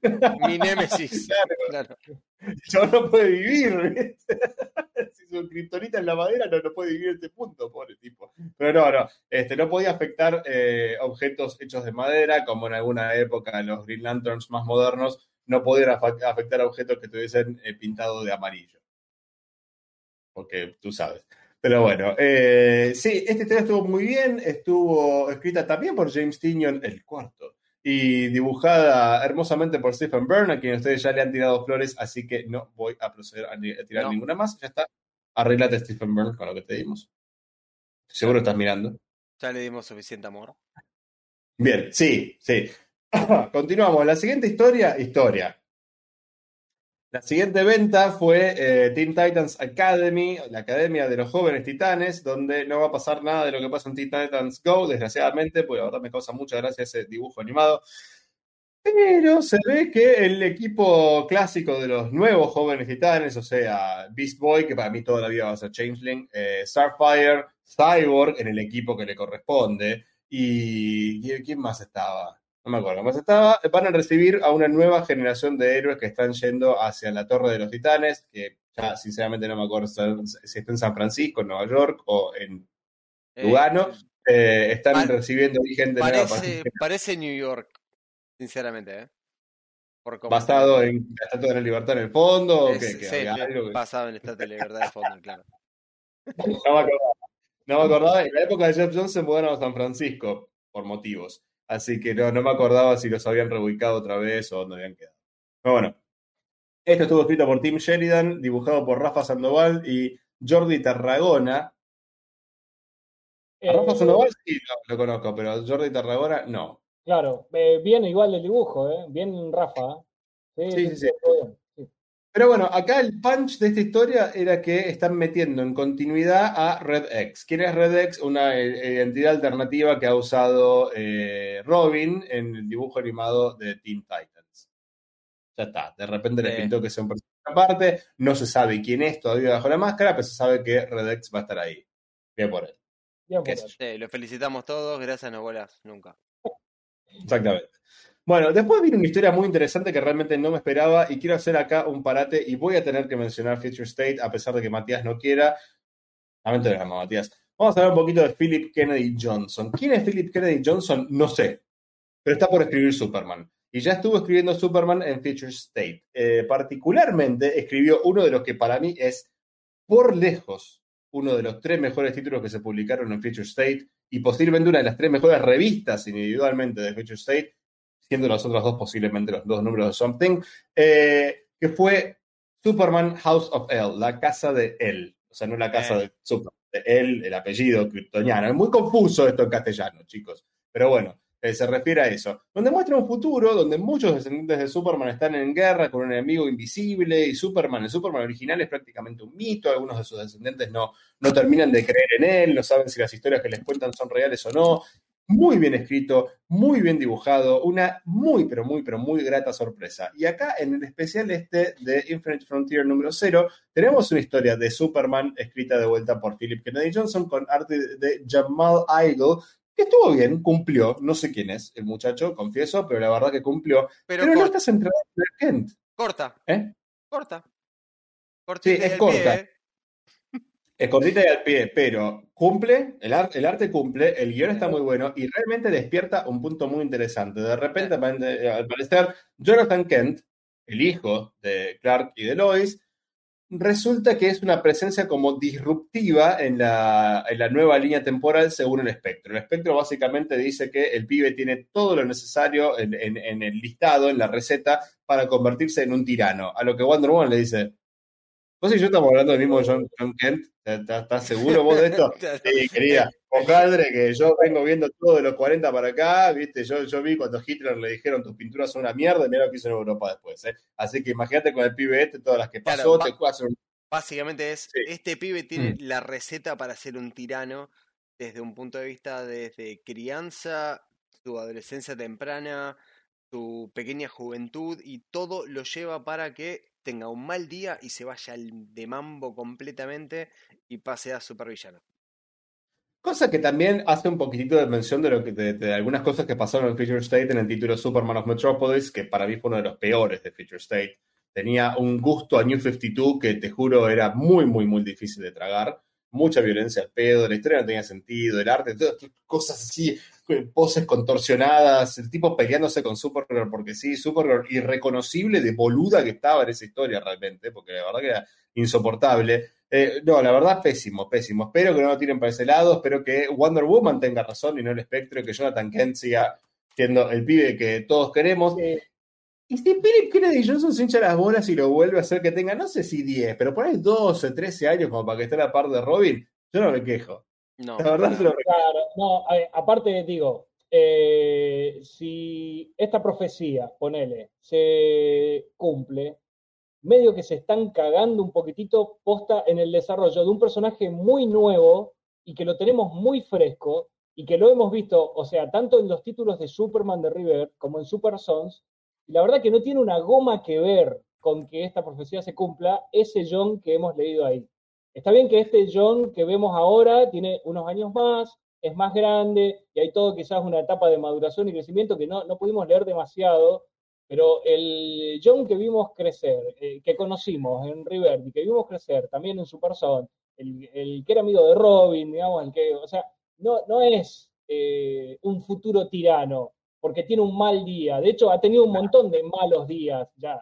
Mi némesis. Claro. el chabón no puede vivir. ¿viste? si su kriptonita en la madera, no, no puede vivir este punto, pobre tipo. Pero no, no, este, no podía afectar eh, objetos hechos de madera, como en alguna época los Green Lanterns más modernos no podían afectar objetos que estuviesen eh, pintados de amarillo. Porque tú sabes. Pero bueno, eh, sí, esta historia estuvo muy bien, estuvo escrita también por James Tinion, el cuarto, y dibujada hermosamente por Stephen Byrne, a quien ustedes ya le han tirado flores, así que no voy a proceder a, tirar No. ninguna más. Ya está. Arreglate, Stephen Byrne, con lo que te dimos. Seguro estás mirando. Ya le dimos suficiente amor. Bien, sí, sí. Continuamos. La siguiente historia, historia. La siguiente venta fue eh, Teen Titans Academy, la academia de los jóvenes titanes, donde no va a pasar nada de lo que pasa en Teen Titans Go, desgraciadamente, porque la verdad me causa mucha gracia ese dibujo animado. Pero se ve que el equipo clásico de los nuevos jóvenes titanes, o sea, Beast Boy, que para mí toda la vida va a ser Changeling, eh, Starfire, Cyborg en el equipo que le corresponde, y ¿y ¿quién más estaba? No me acuerdo, más estaba. Van a recibir a una nueva generación de héroes que están yendo hacia la Torre de los Titanes, que ya sinceramente no me acuerdo si está en San Francisco, en Nueva York o en Eh, Lugano. Eh, están Par- recibiendo gente nueva parece, parece New York, sinceramente, ¿eh? Por cómo basado en la Estatua de la Libertad en el fondo, o Es- que sí, había algo que- basado en Estatua de la Libertad de fondo, claro. no me acordaba. No me acordaba. En la época de Jeff Jones se mudaron a San Francisco por motivos. Así que no, no me acordaba si los habían reubicado otra vez o dónde habían quedado. Pero bueno. Esto estuvo escrito por Tim Sheridan, dibujado por Rafa Sandoval y Jordi Tarragona. A Rafa Eh, Sandoval sí lo, lo conozco, pero Jordi Tarragona no. Claro, eh, bien igual el dibujo, ¿eh? Bien Rafa. ¿eh? Sí, sí, sí. Pero bueno, acá el punch de esta historia era que están metiendo en continuidad a Red X. ¿Quién es Red X? Una eh, identidad alternativa que ha usado eh, Robin en el dibujo animado de Teen Titans. Ya está, de repente le pintó que sea un personaje aparte, no se sabe quién es todavía bajo la máscara, pero se sabe que Red X va a estar ahí. Bien por él. Bien ¿Qué por él. Sí, lo felicitamos todos, gracias, no vuelas nunca. Exactamente. Bueno, después viene una historia muy interesante que realmente no me esperaba y quiero hacer acá un parate y voy a tener que mencionar Future State a pesar de que Matías no quiera. Lamento gama, Matías. Vamos a hablar un poquito de Philip Kennedy Johnson. ¿Quién es Philip Kennedy Johnson? No sé, pero está por escribir Superman. Y ya estuvo escribiendo Superman en Future State. Eh, particularmente escribió uno de los que para mí es, por lejos, uno de los tres mejores títulos que se publicaron en Future State y posiblemente una de las tres mejores revistas individualmente de Future State, siendo los otros dos posiblemente los dos números de Something, eh, que fue Superman House of L, la casa de él. O sea, no la casa Eh. de Superman, de él, el apellido kryptoniano. Es muy confuso esto en castellano, chicos. Pero bueno, eh, se refiere a eso. Donde muestra un futuro donde muchos descendientes de Superman están en guerra con un enemigo invisible y Superman, el Superman original es prácticamente un mito. Algunos de sus descendientes no, no terminan de creer en él, no saben si las historias que les cuentan son reales o no. Muy bien escrito, muy bien dibujado, una muy, pero muy, pero muy grata sorpresa. Y acá en el especial este de Infinite Frontier número 0, tenemos una historia de Superman escrita de vuelta por Philip Kennedy Johnson con arte de Jamal Igle, que estuvo bien, cumplió. No sé quién es el muchacho, confieso, pero la verdad que cumplió. Pero, Pero, no corta, está centrado en Kent. corta, ¿eh? corta. Sí, Cortita y es corta. pie, ¿eh? Es cortita y al pie, pero cumple, el, ar- el arte cumple, el guion está muy bueno y realmente despierta un punto muy interesante. De repente, al parecer, Jonathan Kent, el hijo de Clark y de Lois, resulta que es una presencia como disruptiva en la, en la nueva línea temporal según el espectro. El espectro básicamente dice que el pibe tiene todo lo necesario en, en- en el listado, en la receta, para convertirse en un tirano. A lo que Wonder Woman le dice, ¿vos y yo estamos hablando del mismo John, John Kent? ¿Estás seguro vos de esto? Sí, querida, compadre, que yo vengo viendo todo de los 40 para acá, viste, yo, yo vi cuando Hitler le dijeron tus pinturas son una mierda, y mira lo que hizo en Europa después, ¿eh? Así que imagínate con el pibe este, todas las que pasó, Claro, te hacer un... Básicamente es, Sí. este pibe tiene Mm. la receta para ser un tirano desde un punto de vista desde crianza, su adolescencia temprana, su pequeña juventud y todo lo lleva para que tenga un mal día y se vaya de mambo completamente y pase a supervillano. Cosa que también hace un poquitito de mención de, lo que, de, algunas cosas que pasaron en Future State en el título Superman of Metropolis, que para mí fue uno de los peores de Future State. Tenía un gusto a New 52 que te juro era muy, muy, muy difícil de tragar. Mucha violencia al pedo, la historia no tenía sentido, el arte, todas cosas así, poses contorsionadas, el tipo peleándose con Supergirl porque sí, Supergirl irreconocible de boluda que estaba en esa historia realmente, porque la verdad que era insoportable. Eh, no, la verdad, pésimo, pésimo. Espero que no lo tiren para ese lado. Espero que Wonder Woman tenga razón y no el espectro y que Jonathan Kent siga siendo el pibe que todos queremos. Y si Philip Kennedy Johnson se hincha las bolas y lo vuelve a hacer que tenga, no sé si 10, pero por ahí 12, 13 años como para que esté a la par de Robin, yo no me quejo. No, la verdad, no. Claro, no, aparte digo, eh, si esta profecía, ponele, se cumple, medio que se están cagando un poquitito posta en el desarrollo de un personaje muy nuevo y que lo tenemos muy fresco y que lo hemos visto, o sea, tanto en los títulos de Superman de River como en Super Sons, y la verdad que no tiene una goma que ver con que esta profecía se cumpla ese John que hemos leído ahí. Está bien que este John que vemos ahora tiene unos años más, es más grande y hay todo quizás una etapa de maduración y crecimiento que no, no pudimos leer demasiado, pero el John que vimos crecer, eh, que conocimos en River y que vimos crecer también en su persona, el, el, que era amigo de Robin, digamos, el que, o sea, no, no es eh, un futuro tirano, porque tiene un mal día. De hecho, ha tenido un montón de malos días ya.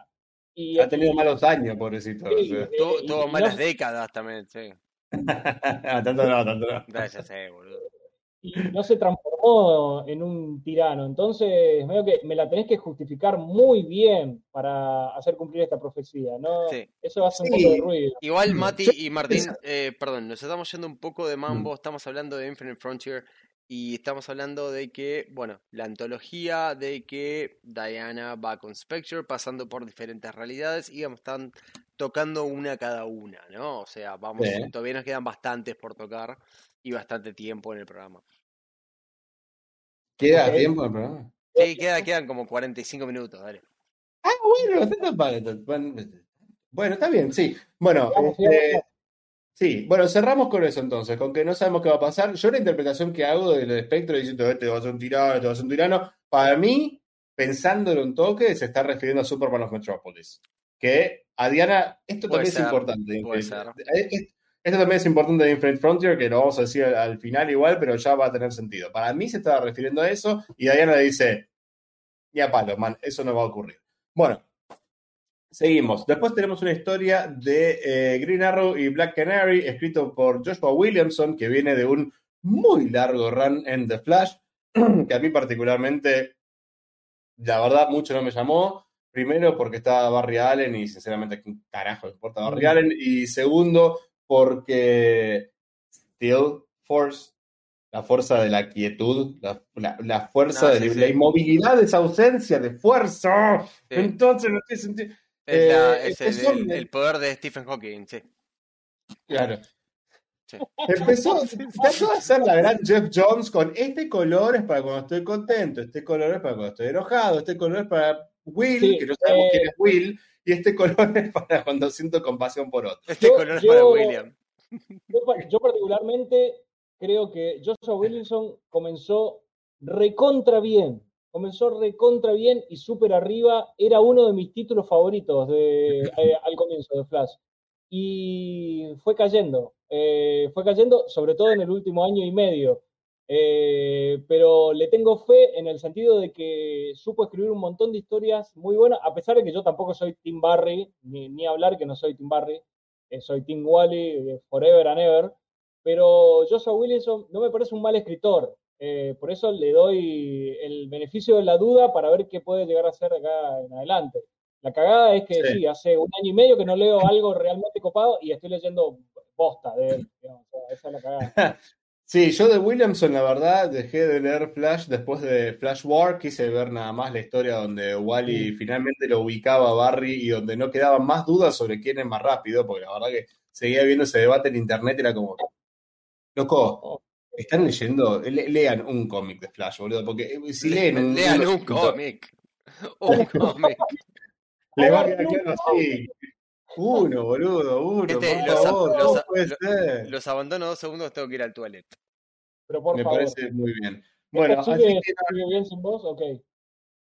Y, ha tenido malos años, pobrecito. Sí, eh, Tuvo malas décadas también, sí. tanto no, tanto no. Gracias, boludo y no se transformó en un tirano. Entonces, medio que me la tenés que justificar muy bien para hacer cumplir esta profecía, ¿no? Eso hace un poco de ruido. Igual Mati y Martín, eh, perdón, nos estamos yendo un poco de mambo, mm. estamos hablando de Infinite Frontier y estamos hablando de que, bueno, la antología de que Diana va con Spectre pasando por diferentes realidades y están tocando una cada una, ¿no? O sea, vamos, todavía nos quedan bastantes por tocar y bastante tiempo en el programa. ¿Queda tiempo en el programa? Sí, queda, quedan como 45 minutos, dale. Ah, bueno, Bueno, está bien, sí. Bueno, este, sí, bueno, cerramos con eso entonces, con que no sabemos qué va a pasar. Yo la interpretación que hago del espectro diciendo este va a ser un tirano, este va a ser un tirano, para mí, pensándolo un toque, se está refiriendo a Superman of Metropolis. Que a Diana, esto también es importante. Puede ser. Esto también es importante de Infinite Frontier, que lo vamos a decir al, final igual, pero ya va a tener sentido. Para mí se estaba refiriendo a eso y Diana le dice, ni a palo, man, eso no va a ocurrir. Bueno, seguimos. Después tenemos una historia de eh, Green Arrow y Black Canary, escrito por Joshua Williamson, que viene de un muy largo run en The Flash, que a mí particularmente, la verdad, mucho no me llamó. Primero, porque estaba Barry Allen y sinceramente, ¿qué carajo importa Barry Allen? Y segundo, porque Still Force, la fuerza de la quietud, la, fuerza de la inmovilidad, esa ausencia de fuerza. Entonces, no tiene sentido. Es, eh, el, poder de Stephen Hawking, sí. Claro. Empezó, empezó, a hacer la gran Jeff Jones con este color es para cuando estoy contento, este color es para cuando estoy enojado, este color es para Will, que no sabemos quién es eh, Will, y este color es para cuando siento compasión por otro. Este color es para William. Yo, particularmente creo que Joshua Williamson comenzó recontra bien. Comenzó recontra bien y súper arriba. Era uno de mis títulos favoritos de, eh, al comienzo de Flash. Y fue cayendo. Eh, fue cayendo, sobre todo en el último año y medio. Eh, pero le tengo fe en el sentido de que supo escribir un montón de historias muy buenas, a pesar de que yo tampoco soy Tim Barry, ni, hablar que no soy Tim Barry, eh, soy Tim Wally, eh, forever and ever, pero Joshua Williamson no me parece un mal escritor, por eso le doy el beneficio de la duda para ver qué puede llegar a ser acá en adelante. La cagada es que sí. hace un año y medio que no leo algo realmente copado y estoy leyendo bosta de él. esa es la cagada. Sí, yo de Williamson, la verdad, dejé de leer Flash después de Flash War. Quise ver nada más la historia donde Wally finalmente lo ubicaba a Barry y donde no quedaban más dudas sobre quién es más rápido, porque la verdad que seguía viendo ese debate en internet y era como, loco, están leyendo, le- lean un cómic de Flash, boludo, porque eh, si leen un, Lean un cómic. Un cómic. les va a quedar claro así. Uno, boludo, uno, Este, por los- favor, los- ¿cómo puede los- ser? Los abandono dos segundos, tengo que ir al toilet. Pero por Me favor. parece muy bien. Bueno, ¿Esto así sigue, que sigue bien sin vos? Ok.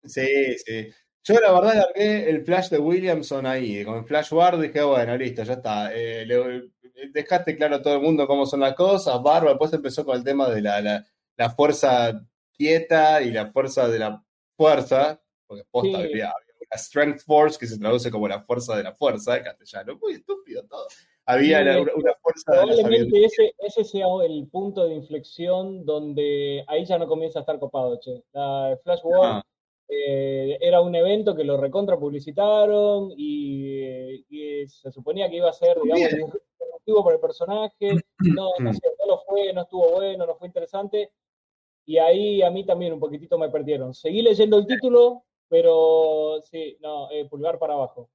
Sí, sí. Yo la verdad largué el flash de Williamson ahí, con el flash war dije, bueno, listo, ya está. Eh, le- dejaste claro a todo el mundo cómo son las cosas, barba, después empezó con el tema de la, la, la fuerza quieta y la fuerza de la fuerza, porque posta Sí. había, había una strength force que se traduce como la fuerza de la fuerza en castellano, muy estúpido todo. Había Sí, la- una, una fuerza de la Probablemente ese, ese sea el punto de inflexión donde ahí ya no comienza a estar copado, che. La Flash War Ah, eh, era un evento que lo recontra publicitaron y, y se suponía que iba a ser, digamos, Disruptivo para el personaje. No, no, sé, no lo fue, no estuvo bueno, no fue interesante. Y ahí a mí también un poquitito me perdieron. Seguí leyendo el título, pero sí, no, eh, pulgar para abajo.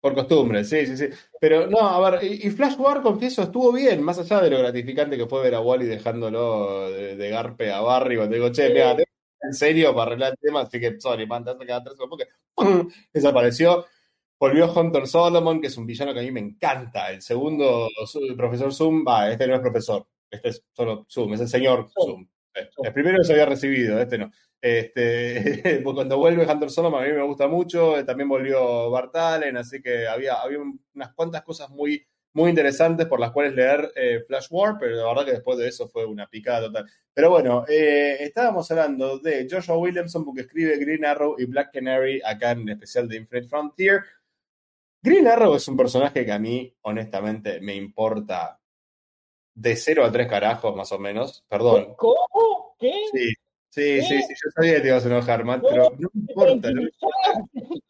Por costumbre, sí, sí, sí. Pero no, a ver, y, y Flash War, confieso, estuvo bien, más allá de lo gratificante que fue ver a Wally dejándolo de, de garpe a Barry, cuando digo, che, mira, en serio para arreglar el tema, así que, sorry, man, te vas a quedar tres segundos, porque ¡pum! desapareció. Volvió Hunter Solomon, que es un villano que a mí me encanta. El segundo el profesor Zoom, va, este no es profesor, este es solo Zoom, es el señor Zoom. Eh, El primero que se había recibido, este no. Este, pues cuando vuelve Hunter Solomon a mí me gusta mucho, eh, también volvió Bart Allen, así que había, había un- unas cuantas cosas muy, muy interesantes por las cuales leer eh, Flash War, pero la verdad que después de eso fue una picada total. Pero bueno, eh, estábamos hablando de Joshua Williamson porque escribe Green Arrow y Black Canary acá en el especial de Infinite Frontier. Green Arrow es un personaje que a mí, honestamente, me importa de 0 a 3 carajos, más o menos. Perdón. ¿Cómo? ¿Qué? Sí, sí, sí, sí, yo sabía que te ibas a enojar, Matt, pero no me importa. ¿no?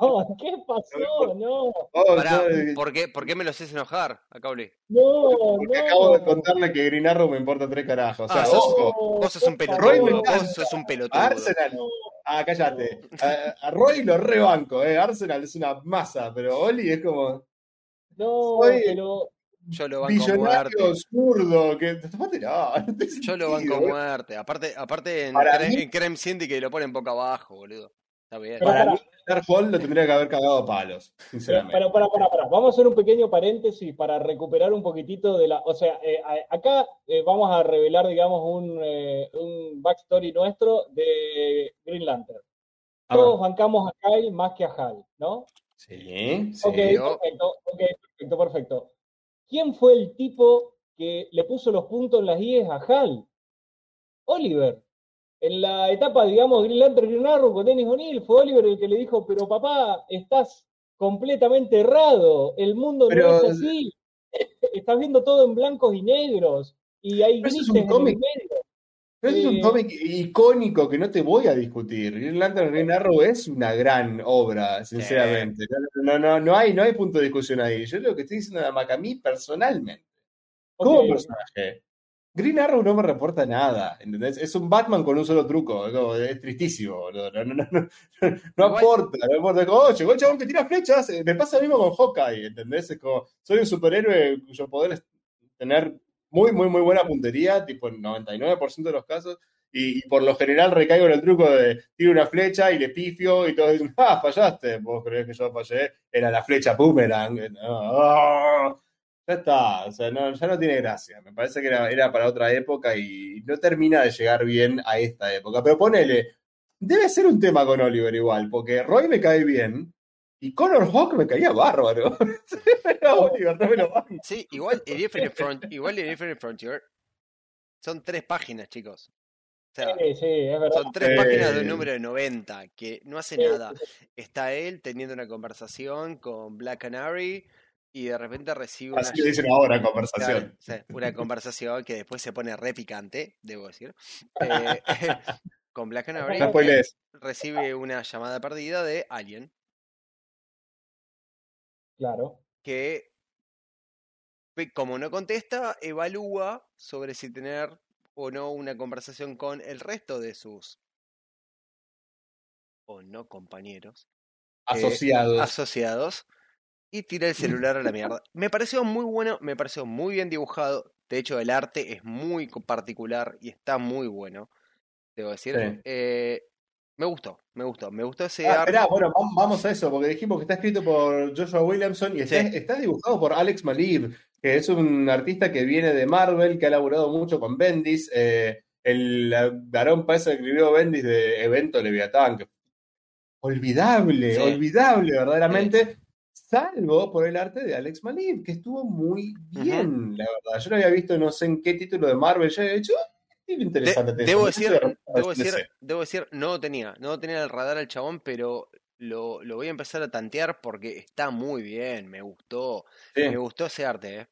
No, ¿qué pasó? No, Oh, Pará, ¿por qué, ¿por qué me lo haces enojar? Acá hablé. no, porque no. acabo de contarle que Green Arrow me importa 3 carajos. O sea, Ah, sos- ojo, Vos sos un pelotudo. Roy. Vos sos un pelotudo. Arsenal. Ah, cállate. A, a Roy lo rebanco, eh. Arsenal es una masa, pero Oli es como No, Soy- pero Yo lo banco a billonario muerte. zurdo. Que, no, no Yo lo banco muerte. Aparte, aparte en, Para mí- en Creme Syndicate lo ponen boca abajo, boludo. Está bien. Para mí, Dark Hall lo tendría que haber cagado a palos, sinceramente. Pero, para, para, para. Vamos a hacer un pequeño paréntesis para recuperar un poquitito de la. O sea, eh, acá eh, vamos a revelar, digamos, un, eh, un backstory nuestro de Green Lantern. A ver. Todos bancamos a Kyle más que a Hal, ¿no? Sí, sí. Ok, yo- perfecto, ok, perfecto, perfecto. ¿Quién fue el tipo que le puso los puntos en las IES a Hal? Oliver. En la etapa, digamos, Green Lantern Green Arrow con Dennis O'Neill, fue Oliver el que le dijo, pero papá, estás completamente errado, el mundo Pero- no es así, estás viendo todo en blancos y negros, y hay Pero eso es grises un en el cómic. medio. Pero es un Eh, cómic icónico que no te voy a discutir. Green Lantern Green Arrow es una gran obra, sinceramente. No, no, no, hay, no hay punto de discusión ahí. Yo lo que estoy diciendo a a mí personalmente, como ok, personaje, Green Arrow no me reporta nada, ¿entendés? Es un Batman con un solo truco, es, tristísimo, no, no, no, no, aporta, no aporta. Como, "Oh, llegó el chabón que tira flechas, eh, me pasa lo mismo con Hawkeye, ¿entendés? Es como, soy un superhéroe cuyo poder es tener muy, muy, muy buena puntería, tipo en 99% de los casos, y, y por lo general recaigo en el truco de tiro una flecha y le pifio y todos dicen, ah, fallaste, vos creés que yo fallé, era la flecha boomerang. No, ah, ya está, o sea, no, ya no tiene gracia. Me parece que era, era para otra época y no termina de llegar bien a esta época. Pero ponele, debe ser un tema con Oliver igual, porque Roy me cae bien y Connor Hawk me caía bárbaro. Oliver, no me lo. Sí, igual en Infinite, Front, igual en Infinite Frontier son tres páginas, chicos. O sea, sí, sí, es verdad. son tres páginas de un número de 90 que no hace Sí, nada. Está él teniendo una conversación con Black Canary y de repente recibe una, Así lo dicen ahora, conversación. una conversación que después se pone re picante, debo decir. Eh, con Black Canary No recibe una llamada perdida de alguien Claro. que, como no contesta, evalúa sobre si tener o no una conversación con el resto de sus o no compañeros Asociados. asociados y tiré el celular a la mierda. Me pareció muy bueno, me pareció muy bien dibujado. De hecho, el arte es muy particular y está muy bueno, debo decir. Sí. Eh, me gustó, me gustó, me gustó ese Ah, arte. esperá, bueno, vam- vamos a eso, porque dijimos que está escrito por Joshua Williamson y está, Sí. está dibujado por Alex Malib, que es un artista que viene de Marvel, que ha laburado mucho con Bendis. eh, el varón parece que escribió Bendis de Evento Leviatán, que olvidable, Sí. olvidable verdaderamente, salvo por el arte de Alex Malib, que estuvo muy bien, la verdad. Yo lo había visto no sé en qué título de Marvel, yo he "Ah, interesante. De- debo título". decir, debo decir, debo decir, no lo tenía, no lo tenía en el radar al chabón, pero lo, lo voy a empezar a tantear porque está muy bien, me gustó, Sí. me gustó ese arte, eh.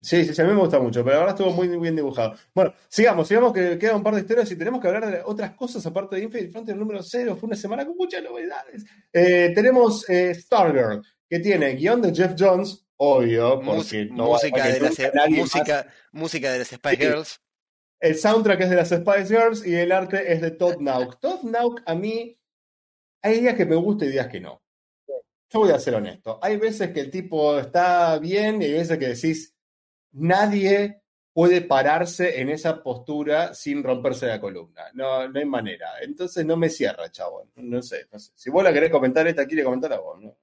Sí, sí, sí, a mí me gusta mucho, pero verdad estuvo muy bien dibujado. Bueno, sigamos, sigamos que queda un par de historias y tenemos que hablar de otras cosas aparte de Infinite Frontier número 0. Fue una semana con muchas novedades. Eh, tenemos eh, Stargirl, que tiene guion de Jeff Jones, obvio, porque no música, de las, más- música, música de las Spice Sí. Girls. El soundtrack es de las Spice Girls y el arte es de Todd Nauk. Todd Nauk a mí, hay días que me gusta y días que no. Yo voy a ser honesto. Hay veces que el tipo está bien y hay veces que decís, nadie puede pararse en esa postura sin romperse la columna. No, no hay manera. Entonces no me cierra, chabón. No sé. Si vos la querés comentar, esta quiere comentar a vos, ¿no?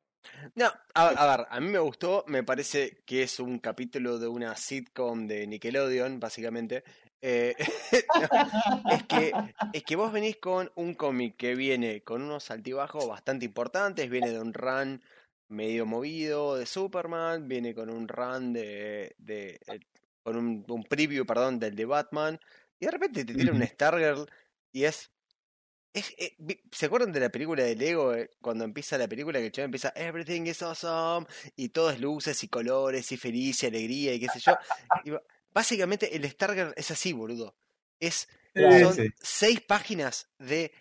No, a, ver, a mí me gustó, me parece que es un capítulo de una sitcom de Nickelodeon, básicamente. Eh, es, que, es que vos venís con un cómic que viene con unos altibajos bastante importantes, viene de un run medio movido de Superman, viene con un run de, de eh, con un, un preview, perdón, del de Batman, y de repente te tira un Ujú. Stargirl y es es, eh, ¿Se acuerdan de la película de Lego? eh, Cuando empieza la película, que el chaval empieza Everything is awesome, y todo es luces y colores y felicidad y alegría y qué sé yo. Y básicamente el Stargirl es así, boludo. Es, son Sí. seis páginas de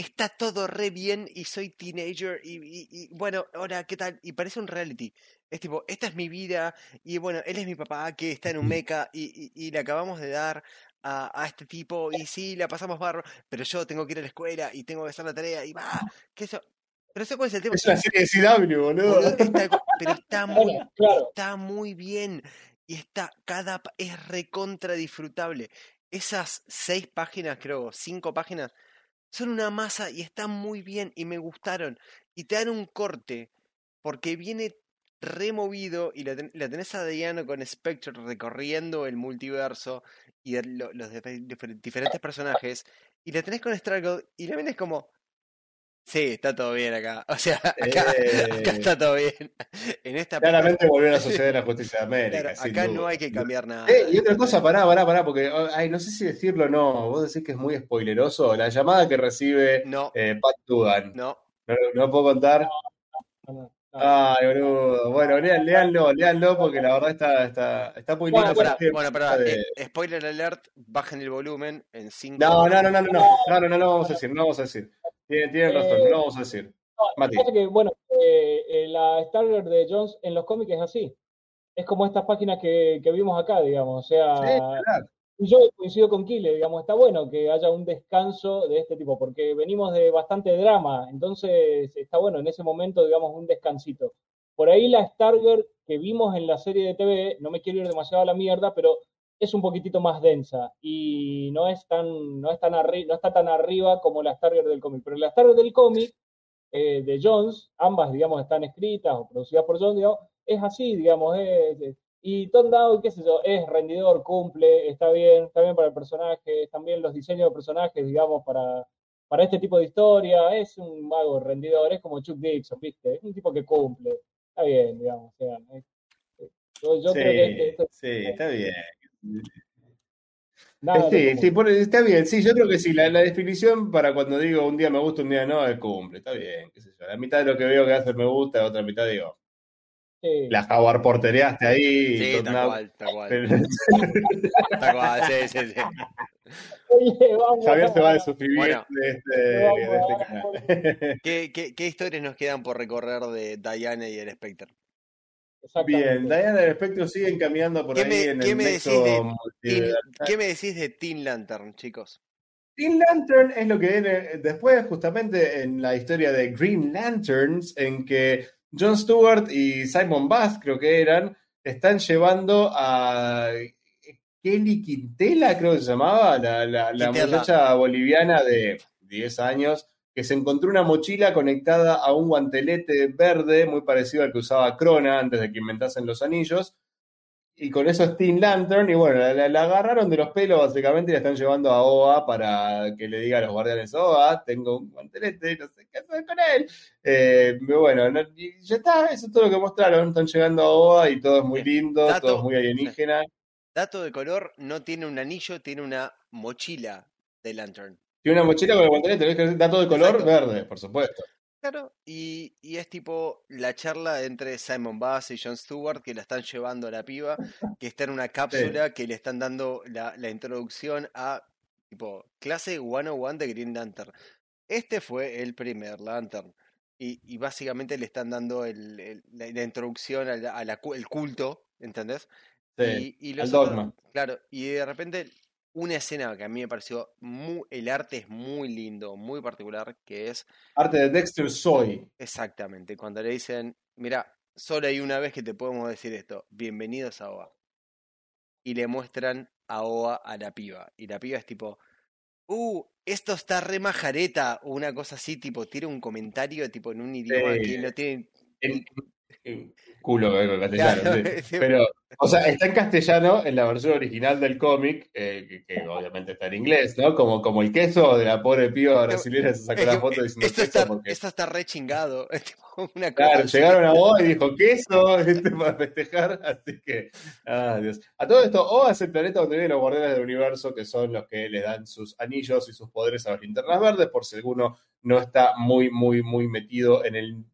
está todo re bien y soy teenager y, y- y, bueno, ahora, ¿qué tal? Y parece un reality. Es tipo, esta es mi vida y bueno, él es mi papá que está en un mecha y, y, le acabamos de dar a, a este tipo y sí, la pasamos barro, pero yo tengo que ir a la escuela y tengo que hacer la tarea y va, que eso... Pero eso cuál es el tema. Es una serie de CW, boludo. Boludo, está- pero está muy, claro. está muy bien. Y está, cada, es recontra disfrutable. Esas seis páginas, creo, cinco páginas, son una masa y están muy bien y me gustaron. Y te dan un corte, porque viene removido y la, ten- la tenés a Diana con Spectre recorriendo el multiverso y lo- los difer- difer- diferentes personajes. Y la tenés con Struggle y la ven es como, sí, está todo bien acá. O sea, acá, acá Eh. está todo bien. En esta Claramente volvió a de la Justicia de América. Claro, acá no hay que cambiar nada. Eh, y otra cosa, pará, pará, pará, porque oh, ay, no sé si decirlo o no. Vos decís que es muy spoileroso. La llamada que recibe No, eh, Pat Dugan. no. ¿No, no puedo contar? No. Ay, boludo. Bueno, lean, leanlo, leanlo, porque la verdad está, está, está muy lindo. Bueno, Pará, Parece- bueno, pará, de- eh, spoiler alert, bajen el volumen en 5 No, no, no, no, no, no, no, no, no, no vamos a decir, no vamos a decir. Tienen, tienen razón, no vamos a decir. Pasa que, bueno, eh, eh, la Stargirl de Jones en los cómics es así. Es como estas páginas que, que vimos acá, digamos. O sea, Sí, claro. yo coincido con Kile, digamos, está bueno que haya un descanso de este tipo, porque venimos de bastante drama, entonces está bueno en ese momento, digamos, un descansito. Por ahí la Stargirl que vimos en la serie de TV, no me quiero ir demasiado a la mierda, pero es un poquitito más densa y no es tan, no es tan arri- no está tan arriba como la Stargirl del cómic. Pero la Stargirl del cómic eh, de Jones, ambas, digamos, están escritas o producidas por Jones, digamos, es así, digamos, es, es- y Tom Down, qué sé yo, es rendidor, cumple, está bien, está bien para el personaje, también los diseños de personajes, digamos, para, para este tipo de historia, es un mago rendidor, es como Chuck Dixon, ¿viste? Es un tipo que cumple, está bien, digamos, o sea, es- yo, yo Sí, creo que este- sí, está bien. Nada Sí, sí, por- está bien, sí, yo creo que sí, la, la definición para cuando digo un día me gusta, un día no, es cumple, está bien, qué sé yo. La mitad de lo que veo que hace me gusta, la otra mitad digo, sí. la Jaguar portereaste ahí. Sí, tal cual, tal cual. Tal cual, sí, sí, sí. Oye, vamos, Javier se va a suscribir Bueno. de este, de este canal. ¿Qué, qué, qué historias nos quedan por recorrer de Diana y el Spectre? Bien, Diana y el espectro siguen caminando por ¿Qué ahí me- en qué el me nexo decís de Teen- multiversal. ¿Qué me decís de Teen Lantern, chicos? Green Lantern es lo que viene después, justamente en la historia de Green Lanterns, en que Jon Stewart y Simon Bass, creo que eran, están llevando a Kelly Quintela, creo que se llamaba, la, la, la muchacha boliviana de 10 años, que se encontró una mochila conectada a un guantelete verde, muy parecido al que usaba Crona antes de que inventasen los anillos. Y con eso es Teen Lantern, y bueno, la, agarraron de los pelos básicamente y la están llevando a OA para que le diga a los guardianes, OA, tengo un guantelete, no sé qué hacer con él. Eh, bueno, y ya está, eso es todo lo que mostraron, están llegando a OA y todo es muy lindo, todo es muy alienígena. Dato de color, no tiene un anillo, tiene una mochila de Lantern. Tiene una mochila con el guantelete, dato de color verde, por supuesto. Claro, y, es tipo la charla entre Simon Bass y John Stewart que la están llevando a la piba, que está en una cápsula que le están dando la, introducción a tipo clase 101 de Green Lantern. Este fue el primer Lantern. Y, básicamente le están dando el, la, introducción al culto, ¿entendés? Sí, y, los dogma. Claro, y de repente una escena que a mí me pareció muy, el arte es muy lindo, muy particular, que es... Arte de Dexter Soy. Exactamente, cuando le dicen, mira, solo hay una vez que te podemos decir esto, bienvenidos a OA. Y le muestran a OA a la piba. Y la piba es tipo, uh, esto está re majareta, o una cosa así, tipo, tiene un comentario tipo en un idioma que no tiene culo con castellano. Pero, o sea, está en castellano en la versión original del cómic, eh, que, obviamente está en inglés, ¿no? Como, como el queso de la pobre piba brasileña se sacó la foto diciendo esto está, esto está re chingado. claro, llegaron a vos y dijo queso este, para festejar, así que, ah, Dios. A todo esto, O es el planeta donde viven los guardianes del universo, que son los que le dan sus anillos y sus poderes a las linternas verdes, por si alguno no está muy, muy, muy metido en el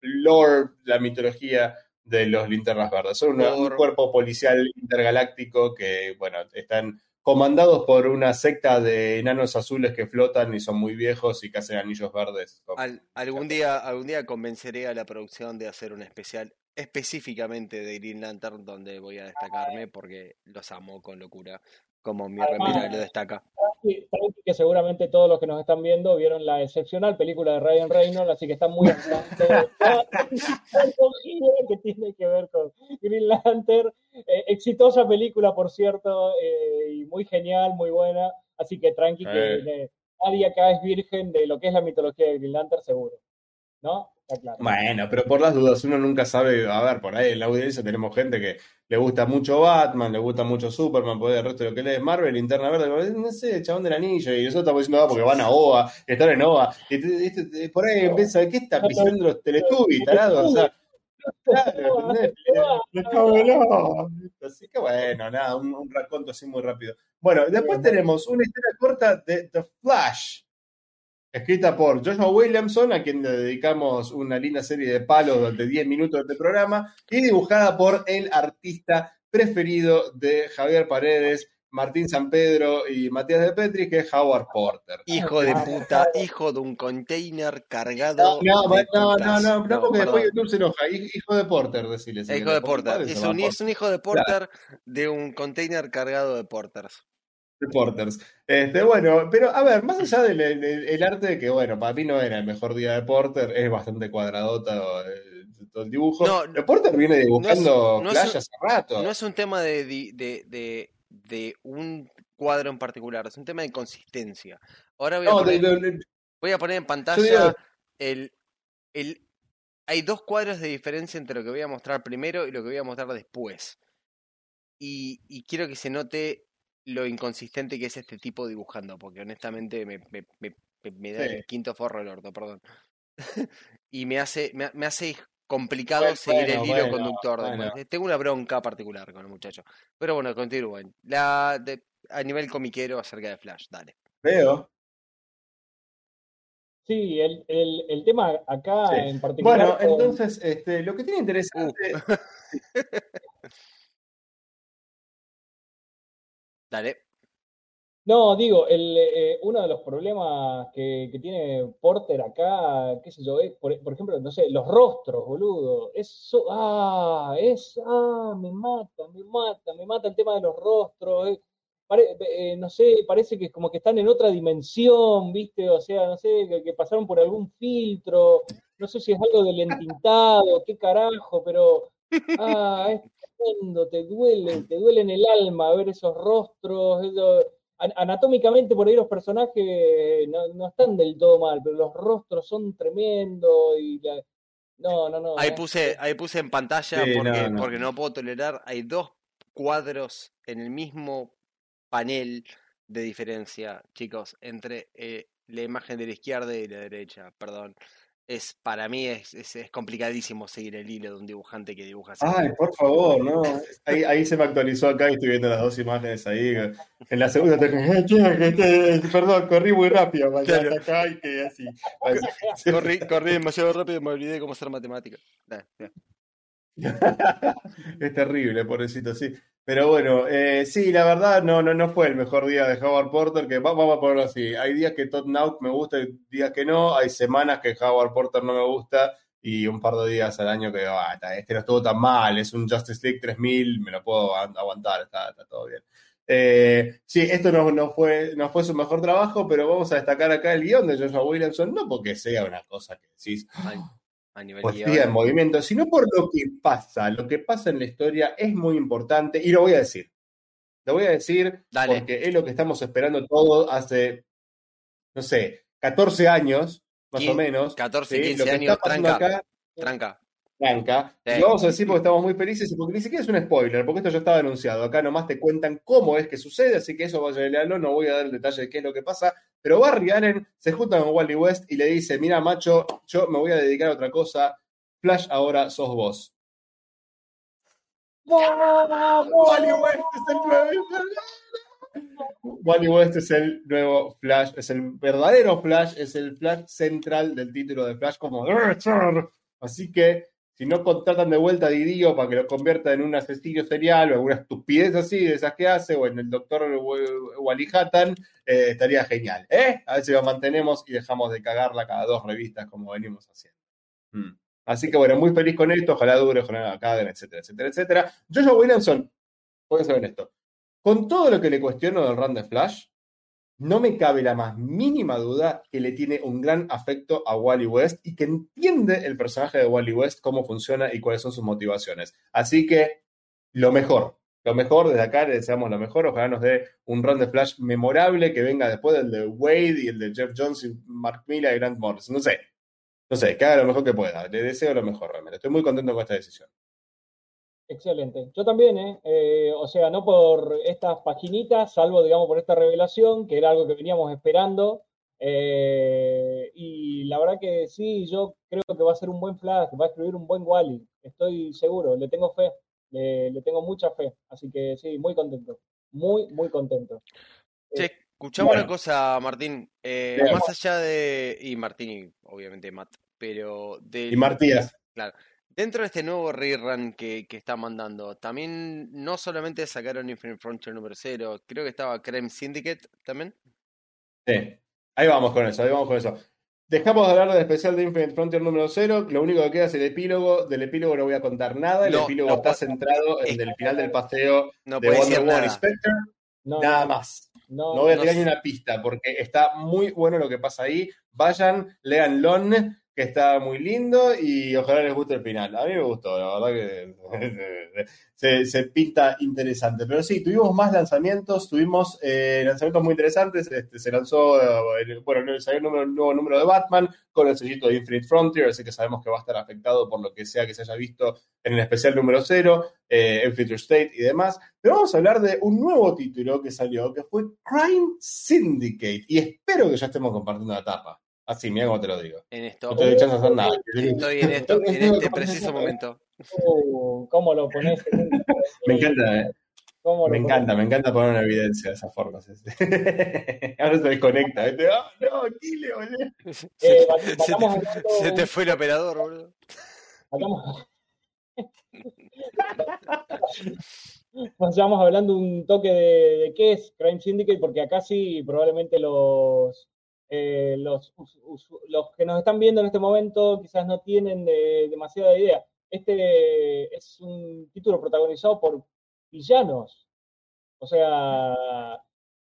lore, la mitología de los linternas verdes. Son un cuerpo policial intergaláctico que, bueno, están comandados por una secta de enanos azules que flotan y son muy viejos y que hacen anillos verdes. algún, día, algún día convenceré a la producción de hacer un especial específicamente de Green Lantern donde voy a destacarme porque los amo con locura como mi remera lo destaca. Que seguramente todos los que nos están viendo vieron la excepcional película de Ryan Reynolds, así que están muy adelante que tiene que ver con Green Lantern. Eh, exitosa película, por cierto, eh, y muy genial, muy buena. Así que tranqui, que nadie acá es virgen de lo que es la mitología de Green Lantern, seguro. ¿No? Bueno, pero por las dudas, uno nunca sabe. A ver, por ahí en la audiencia tenemos gente que le gusta mucho Batman, le gusta mucho Superman, puede el resto de lo que lee es Marvel, Linterna Verde, no sé, chabón del anillo, y nosotros estamos diciendo, ah, porque van a OA, están en OA, y, por ahí empieza, ¿qué está pisando los Teletubbies, tarado? O sea, claro, Así que bueno, nada, un, un raconto así muy rápido. Bueno, después tenemos una historia corta de The Flash escrita por Joshua Williamson, a quien le dedicamos una linda serie de palos durante 10 minutos de este programa, y dibujada por el artista preferido de Javier Paredes, Martín San Pedro y Matías de Petri, que es Howard Porter. Hijo de puta, hijo de un container cargado. No, no, no, no, no, porque después YouTube se enoja. Hijo de Porter, decirle. Hijo de Porter. Es un, es un, hijo de Porter de un container cargado de Porters. Reporters. Este, bueno, pero a ver, más allá del el, arte, que bueno, para mí no era el mejor día de Porter, es bastante cuadradota eh, todo el dibujo. No, Porter viene dibujando no hace rato. No es un tema de, de, un cuadro en particular, es un tema de consistencia. Ahora voy a, poner, voy a poner en pantalla el, el... Hay dos cuadros de diferencia entre lo que voy a mostrar primero y lo que voy a mostrar después. Y, y quiero que se note lo inconsistente que es este tipo dibujando, porque honestamente me, me, me, da el quinto forro el orto, perdón. y me hace, me, hace complicado seguir el hilo conductor. Tengo una bronca particular con el muchacho. Pero bueno, continúen. La, a nivel comiquero acerca de Flash, dale. Veo. Sí, el, el, el tema acá en particular. Bueno, entonces, este, lo que tiene interesante. Uh. Dale. No, digo, el, eh, uno de los problemas que, tiene Porter acá, qué sé yo, es, por, ejemplo, no sé, los rostros, boludo. Eso, ah, es, ah, me mata, me mata, me mata el tema de los rostros. Eh, eh, no sé, parece que es como que están en otra dimensión, ¿viste? O sea, no sé, que, pasaron por algún filtro. no sé si es algo del entintado, qué carajo, pero ah, es tremendo, te duele, te duele en el alma ver esos rostros, anatómicamente por ahí los personajes no, están del todo mal, pero los rostros son tremendos y no, no, no. Ahí puse, ahí puse en pantalla porque, no, porque no puedo tolerar, hay dos cuadros en el mismo panel de diferencia, chicos, entre eh, la imagen de la izquierda y la derecha, perdón es para mí es, es, complicadísimo seguir el hilo de un dibujante que dibuja así. Ay, por favor, no. Ahí, ahí se me actualizó acá y estoy viendo las dos imágenes ahí. En la segunda te perdón, corrí muy rápido claro. acá y que así. corrí, corrí demasiado rápido y me olvidé cómo hacer matemática. es terrible, pobrecito, sí. Pero bueno, eh, sí, la verdad no, no, no fue el mejor día de Howard Porter, que vamos a ponerlo así. Hay días que Todd Nauk me gusta y días que no. Hay semanas que Howard Porter no me gusta y un par de días al año que ah, este no estuvo tan mal, es un Justice League 3000, me lo puedo aguantar, está, todo bien. Eh, sí, esto no, no, fue, no fue su mejor trabajo, pero vamos a destacar acá el guion de Joshua Williamson, no porque sea una cosa que decís, a nivel pues en movimiento, sino por lo que pasa. Lo que pasa en la historia es muy importante y lo voy a decir. Lo voy a decir porque es lo que estamos esperando todo hace, no sé, 14 años, más o menos. 14, 15 años, tranca. tranca. Y vamos a decir porque estamos muy felices y porque ni siquiera es un spoiler, porque esto ya estaba anunciado. Acá nomás te cuentan cómo es que sucede, así que eso vaya a leerlo, no voy a dar el detalle de qué es lo que pasa. Pero Barry Allen se junta con Wally West y le dice: Mira, macho, yo me voy a dedicar a otra cosa. Flash, ahora sos vos. Wally West es el nuevo. Wally West es el nuevo Flash, es el verdadero Flash, es el Flash central del título de Flash, como Así que si no contratan de vuelta a Didio para que lo convierta en un asesino serial o alguna estupidez así de esas que hace, o en el doctor Wally Hattan, eh, estaría genial. ¿eh? A ver si lo mantenemos y dejamos de cagarla cada dos revistas como venimos haciendo. Mm. Así que bueno, muy feliz con esto, ojalá dure, ojalá acaben, etcétera, etcétera, etcétera. Joshua Williamson, voy a saber esto. Con todo lo que le cuestiono del run de Flash, no me cabe la más mínima duda que le tiene un gran afecto a Wally West y que entiende el personaje de Wally West, cómo funciona y cuáles son sus motivaciones. Así que lo mejor, lo mejor desde acá le deseamos lo mejor. Ojalá nos dé un run de Flash memorable que venga después del de Wade y el de Jeff Jones y Mark Miller y Grant Morrison. No sé, no sé, que haga lo mejor que pueda. Le deseo lo mejor realmente. Estoy muy contento con esta decisión. Excelente. Yo también, ¿eh? ¿eh? O sea, no por estas paginitas, salvo, digamos, por esta revelación, que era algo que veníamos esperando. Eh, y la verdad que sí, yo creo que va a ser un buen Flash, va a escribir un buen Wally. Estoy seguro, le tengo fe, le, tengo mucha fe. Así que sí, muy contento. Muy, muy contento. Sí, eh, escuchamos una cosa, Martín. más allá de. Y Martín, obviamente Matt, pero. De, y Martías. Claro. Dentro de este nuevo rerun que, que está mandando, también no solamente sacaron Infinite Frontier número 0, creo que estaba Creme Syndicate también. Sí, ahí vamos con eso, ahí vamos con eso. Dejamos de hablar del especial de Infinite Frontier número 0, lo único que queda es el epílogo, del epílogo no voy a contar nada, el epílogo está centrado en el final del paseo de Wonder Woman Spectre, nada más. No, voy a tirar ni una pista porque está muy bueno lo que pasa ahí. Vayan, leanlo que está muy lindo y ojalá les guste el final. A mí me gustó, la verdad que se, pinta interesante. Pero sí, tuvimos más lanzamientos, tuvimos eh, lanzamientos muy interesantes. Este, se lanzó, eh, bueno, salió un nuevo número de Batman con el sellito de Infinite Frontier, así que sabemos que va a estar afectado por lo que sea que se haya visto en el especial número 0, eh, en Future State y demás. Pero vamos a hablar de un nuevo título que salió, que fue Crime Syndicate. Y espero que ya estemos compartiendo la tapa. Así, mira cómo te lo digo. En esto. No estoy echando a hacer nada. Estoy en, esto, en este preciso momento. Uh, ¿Cómo lo pones? me encanta, ¿eh? me encanta, me encanta poner una evidencia de esa forma. Ahora se desconecta. ¡Ah, no, Chile, boludo! Eh, se, te, fue el operador, boludo. Vamos hablando un toque de, de, qué es Crime Syndicate, porque acá sí probablemente los, eh, los, los, que nos están viendo en este momento quizás no tienen demasiada idea. Este es un título protagonizado por villanos. O sea,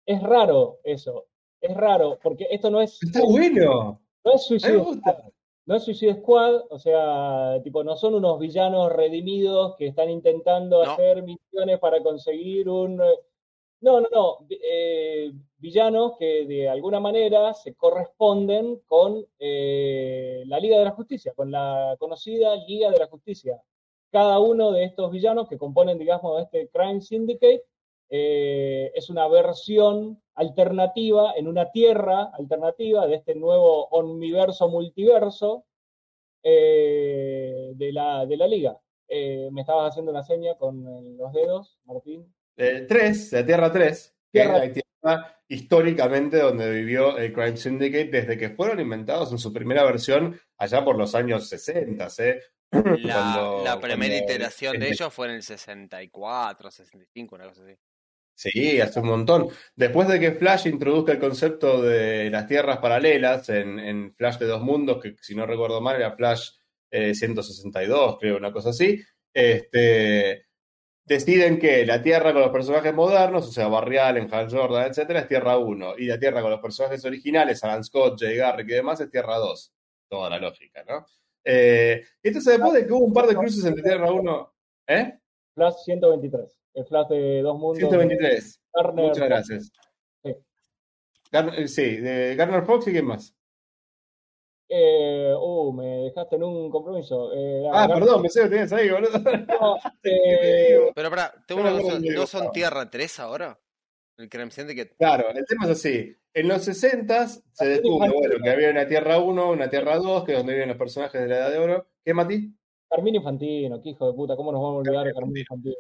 es raro eso. Es raro, porque esto no es. Está bueno. No es suicidio. no es Suicide Squad, o sea, tipo, no son unos villanos redimidos que están intentando No. hacer misiones para conseguir un... No, no, no. eh, villanos que de alguna manera se corresponden con eh, la Liga de la Justicia, con la conocida Liga de la Justicia. Cada uno de estos villanos que componen, digamos, este Crime Syndicate eh, es una versión alternativa en una tierra alternativa de este nuevo omniverso multiverso de, la, de la liga. Me estabas haciendo una seña con los dedos, Martín. Eh, 3, la Tierra 3, que Tierra- es la tierra históricamente donde vivió el Crime Syndicate desde que fueron inventados en su primera versión allá por los años 60, ¿eh? La, Cuando- la primera cuando- iteración de ellos fue en el 64, 65, una cosa así. Sí, hace un montón. Después de que Flash introduzca el concepto de las tierras paralelas en, en Flash de dos mundos, que si no recuerdo mal era Flash eh, 162, creo, una cosa así, este, deciden que la tierra con los personajes modernos, o sea, Barrial, en Hal Jordan, etcétera, es tierra 1, y la tierra con los personajes originales, Alan Scott, Jay Garrick y demás, es tierra 2. Toda la lógica, ¿no? Eh, entonces, después de que hubo un par de cruces entre tierra 1, ¿eh? Flash 123. El Flash de dos mundos. 123. Garner Muchas gracias. Sí. Sí, de Garner Fox y quién más. Eh, uh, me dejaste en un compromiso. Eh, Ah, Garner- perdón, pensé que lo tenías ahí, boludo. No, ¿Qué eh? Pero pará, tengo No una cosa, ¿no son. Tierra 3 ahora? El Crime Syndicate. Claro, el tema es así. En los 60 se descubre, bueno, que había una Tierra 1, una Tierra 2, que es donde viven los personajes de la Edad de Oro. ¿Qué, Mati? Carmine Infantino, qué hijo de puta, ¿cómo nos vamos a olvidar de Carmine Infantino?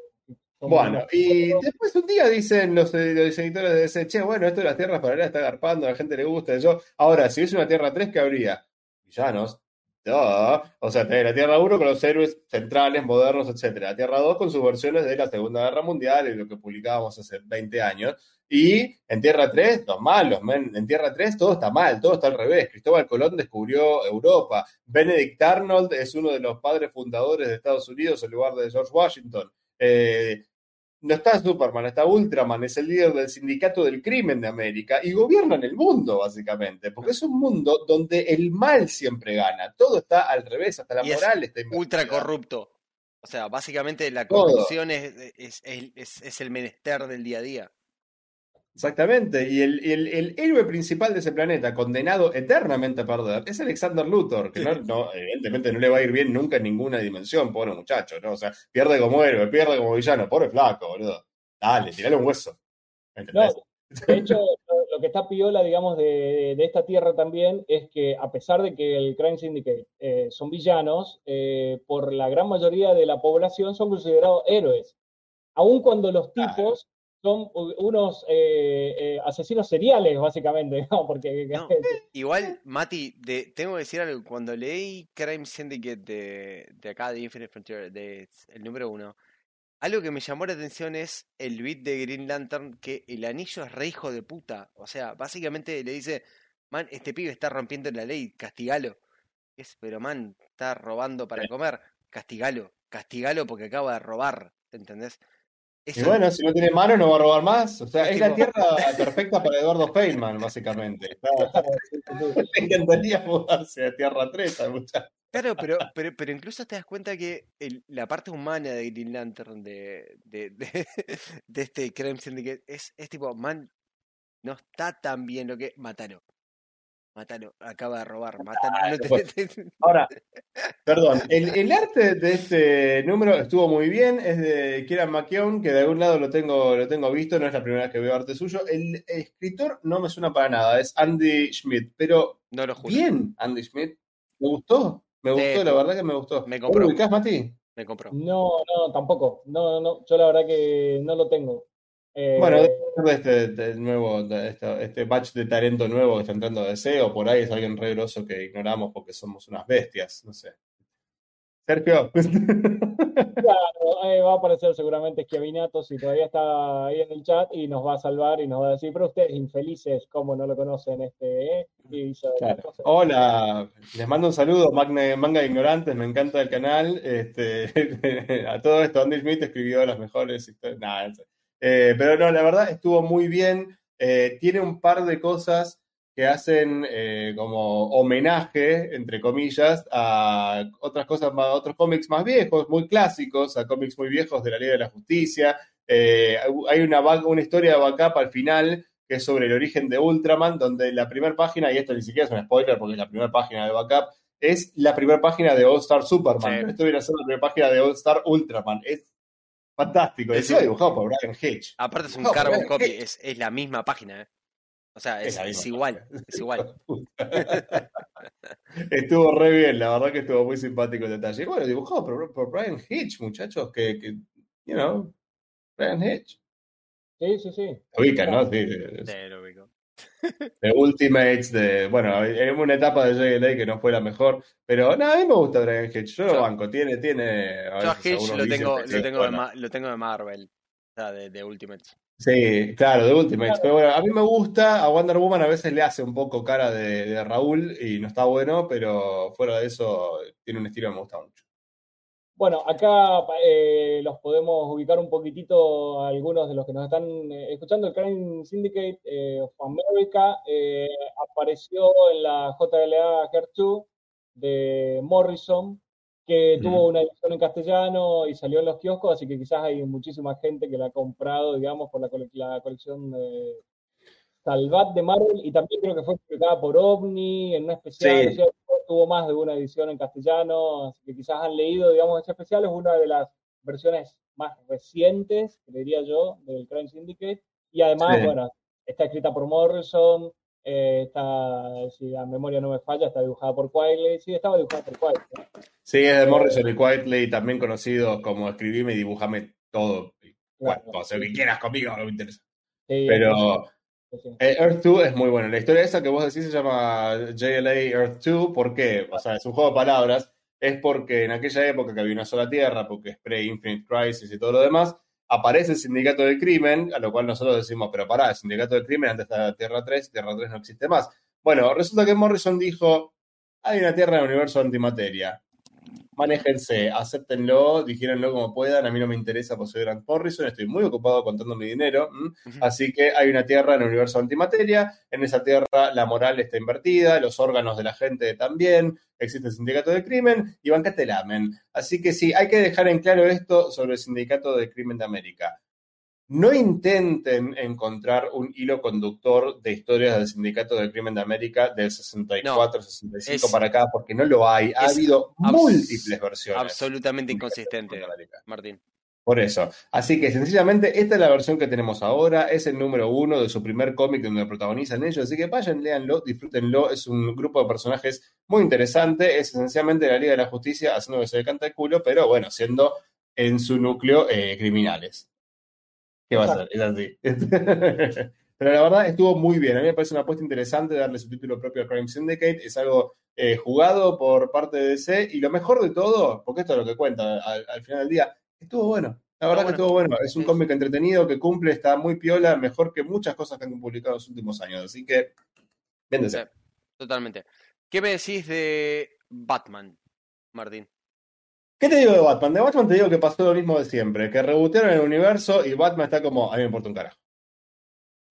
Bueno, y después un día dicen los, los editores de DC, che, bueno, esto de las tierras paralelas está garpando, a la gente le gusta. Yo, ahora, si hubiese una Tierra 3, ¿qué habría? Villanos. Duh. O sea, tenés la Tierra 1 con los héroes centrales, modernos, etcétera. La Tierra 2 con sus versiones de la Segunda Guerra Mundial y lo que publicábamos hace 20 años. Y en Tierra 3, los malos. En Tierra 3 todo está mal, todo está al revés. Cristóbal Colón descubrió Europa. Benedict Arnold es uno de los padres fundadores de Estados Unidos en lugar de George Washington. Eh, no está Superman, está Ultraman, es el líder del sindicato del crimen de América y gobiernan el mundo, básicamente, porque es un mundo donde el mal siempre gana, todo está al revés, hasta la Y es moral está. Ultra corrupto. O sea, básicamente la corrupción es, es- es el menester del día a día. Exactamente, y el, el- el héroe principal de ese planeta, condenado eternamente a perder, es Alexander Luthor, que no, no, evidentemente no le va a ir bien nunca en ninguna dimensión, pobre muchacho, ¿no? O sea, pierde como héroe, pierde como villano, pobre flaco, boludo. Dale, tirale un hueso. ¿Me No, de hecho, lo, que está piola, digamos, de, de esta tierra también es que a pesar de que el Crime Syndicate eh, son villanos, eh, por la gran mayoría de la población son considerados héroes. Aun cuando los tipos son unos eh, eh, asesinos seriales, básicamente, ¿no? Porque No. Igual, Mati, de, tengo que decir algo. Cuando leí Crime Syndicate de, de acá, de Infinite Frontier, de el número uno, algo que me llamó la atención es el beat de Green Lantern, que el anillo es re hijo de puta. O sea, básicamente le dice, man, este pibe está rompiendo la ley, castigalo. Es, pero man, está robando para comer, castigalo, castigalo porque acaba de robar, ¿entendés? Y bueno, si no tiene mano no va a robar más. O sea, Es es la tierra perfecta para Eduardo Feynman, básicamente. Me encantaría mudarse a Tierra 3 al muchacho. Claro, pero, pero, pero incluso te das cuenta que el- la parte humana de Green Lantern de, de, de, de este Crime Syndicate es, es tipo, man, no está tan bien lo que. Mátalo. Mátalo, acaba de robar, mátalo. no te-. Ahora, perdón, el, el arte de este número estuvo muy bien, es de Kieran McKeown, que de algún lado lo tengo, lo tengo visto, no es la primera vez que veo arte suyo. El escritor no me suena para nada, es Andy Schmidt, pero no lo juro. bien, Andy Schmidt. Me gustó, me gustó, Sí. la verdad que me gustó. Me ¿Vos compró. lo ubicás, Mati? Me compró. No, no, tampoco. No, no, yo la verdad que no lo tengo. Eh, Bueno, este, del nuevo, este, este batch de talento nuevo que está entrando a DC, o por ahí es alguien re grosso que ignoramos porque somos unas bestias, no sé. Sergio. Claro, eh, va a aparecer seguramente Schiavinato si todavía está ahí en el chat y nos va a salvar y nos va a decir, pero ustedes infelices, ¿cómo no lo conocen este? eh? Y Claro. Hola, les mando un saludo, Manga de Ignorantes, me encanta el canal. Este, a todo esto, Andy Smith escribió las mejores historias. Nah. Eh, pero no, la verdad estuvo muy bien. Eh, tiene un par de cosas que hacen eh, como homenaje, entre comillas, a otras cosas, a otros cómics más viejos, muy clásicos, a cómics muy viejos de la Liga de la Justicia. Eh, hay una, una historia de backup al final que es sobre el origen de Ultraman, donde la primera página, y esto ni siquiera es un spoiler porque es la primera página de backup, es la primera página de All Star Superman. Esto viene a ser la primera página de All Star Ultraman. Es fantástico. Es dibujado por Brian Hitch. Aparte es un carbon copy, es, es, la misma página. ¿eh? O sea, es, es, igual, es igual. estuvo re bien, la verdad que estuvo muy simpático el detalle. Bueno, dibujado por, por Brian Hitch, muchachos, que, que, you know, Brian Hitch. Sí, sí, sí. Ubica, ¿no? Sí, sí lo ubico. De Ultimates, de. Bueno, en una etapa de JLA que no fue la mejor, pero no, a mí me gusta Brian Hitch. Yo lo banco, tiene. tiene yo a Hitch lo tengo, lo, tengo de, lo tengo de Marvel, o sea, de, de Ultimates. Sí, claro, de Ultimates. Pero bueno, a mí me gusta, a Wonder Woman a veces le hace un poco cara de, de Raúl y no está bueno, pero fuera de eso tiene un estilo que me gusta mucho. Bueno, acá eh, los podemos ubicar un poquitito algunos de los que nos están eh, escuchando. El Crime Syndicate eh, of America apareció en la JLA Her 2 de Morrison, que tuvo una edición en castellano y salió en los kioscos, así que quizás hay muchísima gente que la ha comprado, digamos, por la, la colección de Salvat de Marvel y también creo que fue publicada por OVNI en una especial tuvo más de una edición en castellano, así que quizás han leído, digamos, este especial, es una de las versiones más recientes, creería yo, del Crime Syndicate, y además, bueno, está escrita por Morrison, eh, está, si la memoria no me falla, está dibujada por Quietly, sí, estaba dibujada por Quietly. Sí, es de Morrison y Quietly, también conocido como escribime y dibujame todo, bueno, o sea, lo que quieras conmigo, no me interesa. Pero... Eh, Earth 2 es muy bueno. La historia esa que vos decís se llama JLA Earth 2. ¿Por qué? O sea, es un juego de palabras. Es porque en aquella época que había una sola Tierra, porque es pre-Infinite Crisis y todo lo demás, aparece el Sindicato del Crimen, a lo cual nosotros decimos, pero pará, el Sindicato del Crimen antes estaba Tierra 3 Tierra 3 no existe más. Bueno, resulta que Morrison dijo, hay una Tierra en el universo antimateria manéjense, acéptenlo, dijéronlo como puedan, a mí no me interesa por ser Grant Morrison, estoy muy ocupado contando mi dinero, así que hay una tierra en el universo antimateria, en esa tierra la moral está invertida, los órganos de la gente también, existe el sindicato de crimen y bancate lamen. Así que sí, hay que dejar en claro esto sobre el sindicato de crimen de América no intenten encontrar un hilo conductor de historias del Sindicato del Crimen de América del 64, 65 para acá, porque no lo hay. Ha habido múltiples versiones. Absolutamente inconsistente, Martín. Por eso. Así que sencillamente esta es la versión que tenemos ahora. Es el número uno de su primer cómic donde protagonizan ellos. Así que vayan, léanlo, disfrútenlo. Es un grupo de personajes muy interesante. Es esencialmente la Liga de la Justicia haciendo que se le canta el culo, pero bueno, siendo en su núcleo eh, criminales. ¿Qué va a ser? Es así. Pero la verdad estuvo muy bien. A mí me parece una apuesta interesante darle su título propio a Crime Syndicate. Es algo eh, jugado por parte de DC. Y lo mejor de todo, porque esto es lo que cuenta al, final del día, estuvo bueno. La verdad que estuvo bueno. Es un cómic entretenido que cumple, está muy piola, mejor que muchas cosas que han publicado en los últimos años. Así que, véndese. totalmente. ¿Qué me decís de Batman, Martín? ¿Qué te digo de Batman? De Batman te digo que pasó lo mismo de siempre, que rebotearon el universo y Batman está como, a mí me importa un carajo.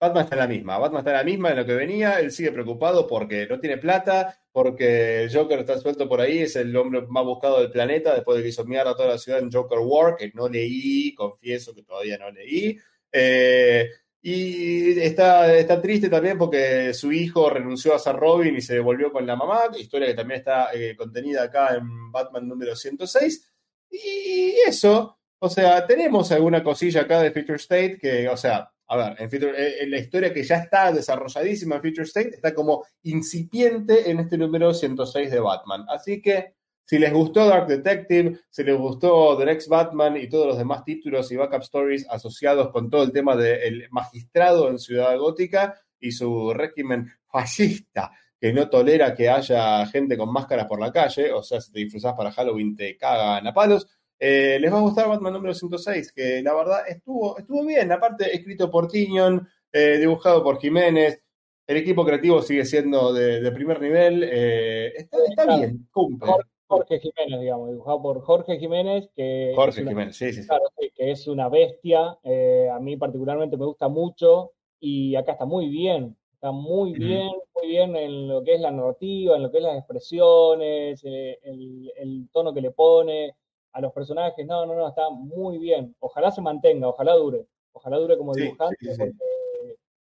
Batman está en la misma, Batman está en la misma en lo que venía, él sigue preocupado porque no tiene plata, porque Joker está suelto por ahí, es el hombre más buscado del planeta después de que hizo mierda a toda la ciudad en Joker War, que no leí, confieso que todavía no leí. Eh, y está, está triste también porque su hijo renunció a ser Robin y se devolvió con la mamá, historia que también está eh, contenida acá en Batman número 106. Y eso, o sea, tenemos alguna cosilla acá de Future State que, o sea, a ver, en, eh, en, la historia que ya está desarrolladísima en Future State está como incipiente en este número 106 de Batman. Así que si les gustó Dark Detective, si les gustó The Next Batman y todos los demás títulos y backup stories asociados con todo el tema del magistrado en Ciudad Gótica y su régimen fascista que no tolera que haya gente con máscaras por la calle, o sea, si te disfrazás para Halloween te cagan a palos, eh, les va a gustar Batman número 106, que la verdad estuvo, estuvo bien, aparte escrito por Tinion, eh, dibujado por Jiménez, el equipo creativo sigue siendo de, primer nivel, eh, está, está bien, cumple. Jorge Jiménez, digamos, dibujado por Jorge Jiménez, que, Jorge es, una, Jiménez, sí, sí, que es una bestia. Eh, a mí particularmente me gusta mucho y acá está muy bien, Está muy bien, muy bien en lo que es la narrativa, en lo que es las expresiones, eh, el, tono que le pone a los personajes. No, no, no, está muy bien. Ojalá se mantenga, ojalá dure. Ojalá dure como dibujante porque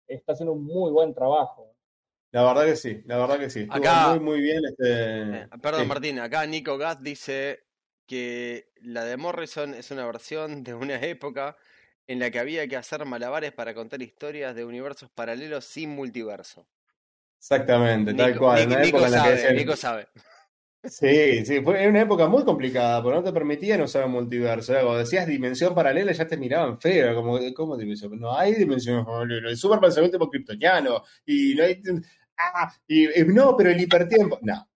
está haciendo un muy buen trabajo. La verdad que sí, la verdad que sí. acá, muy, muy bien. Este... Eh, perdón, Martín, acá Nico Gatt dice que la de Morrison es una versión de una época en la que había que hacer malabares para contar historias de universos paralelos sin multiverso. Exactamente, tal cual. Nico, sabe, Nico sabe. Sí, sí, fue una época muy complicada, porque no te permitían usar multiverso. Cuando decías dimensión paralela ya te miraban feo, como, ¿cómo dimensión? No hay dimensión paralela, el super pensamiento por kryptoniano, y no hay... Ah, y, no, pero el hipertiempo, no.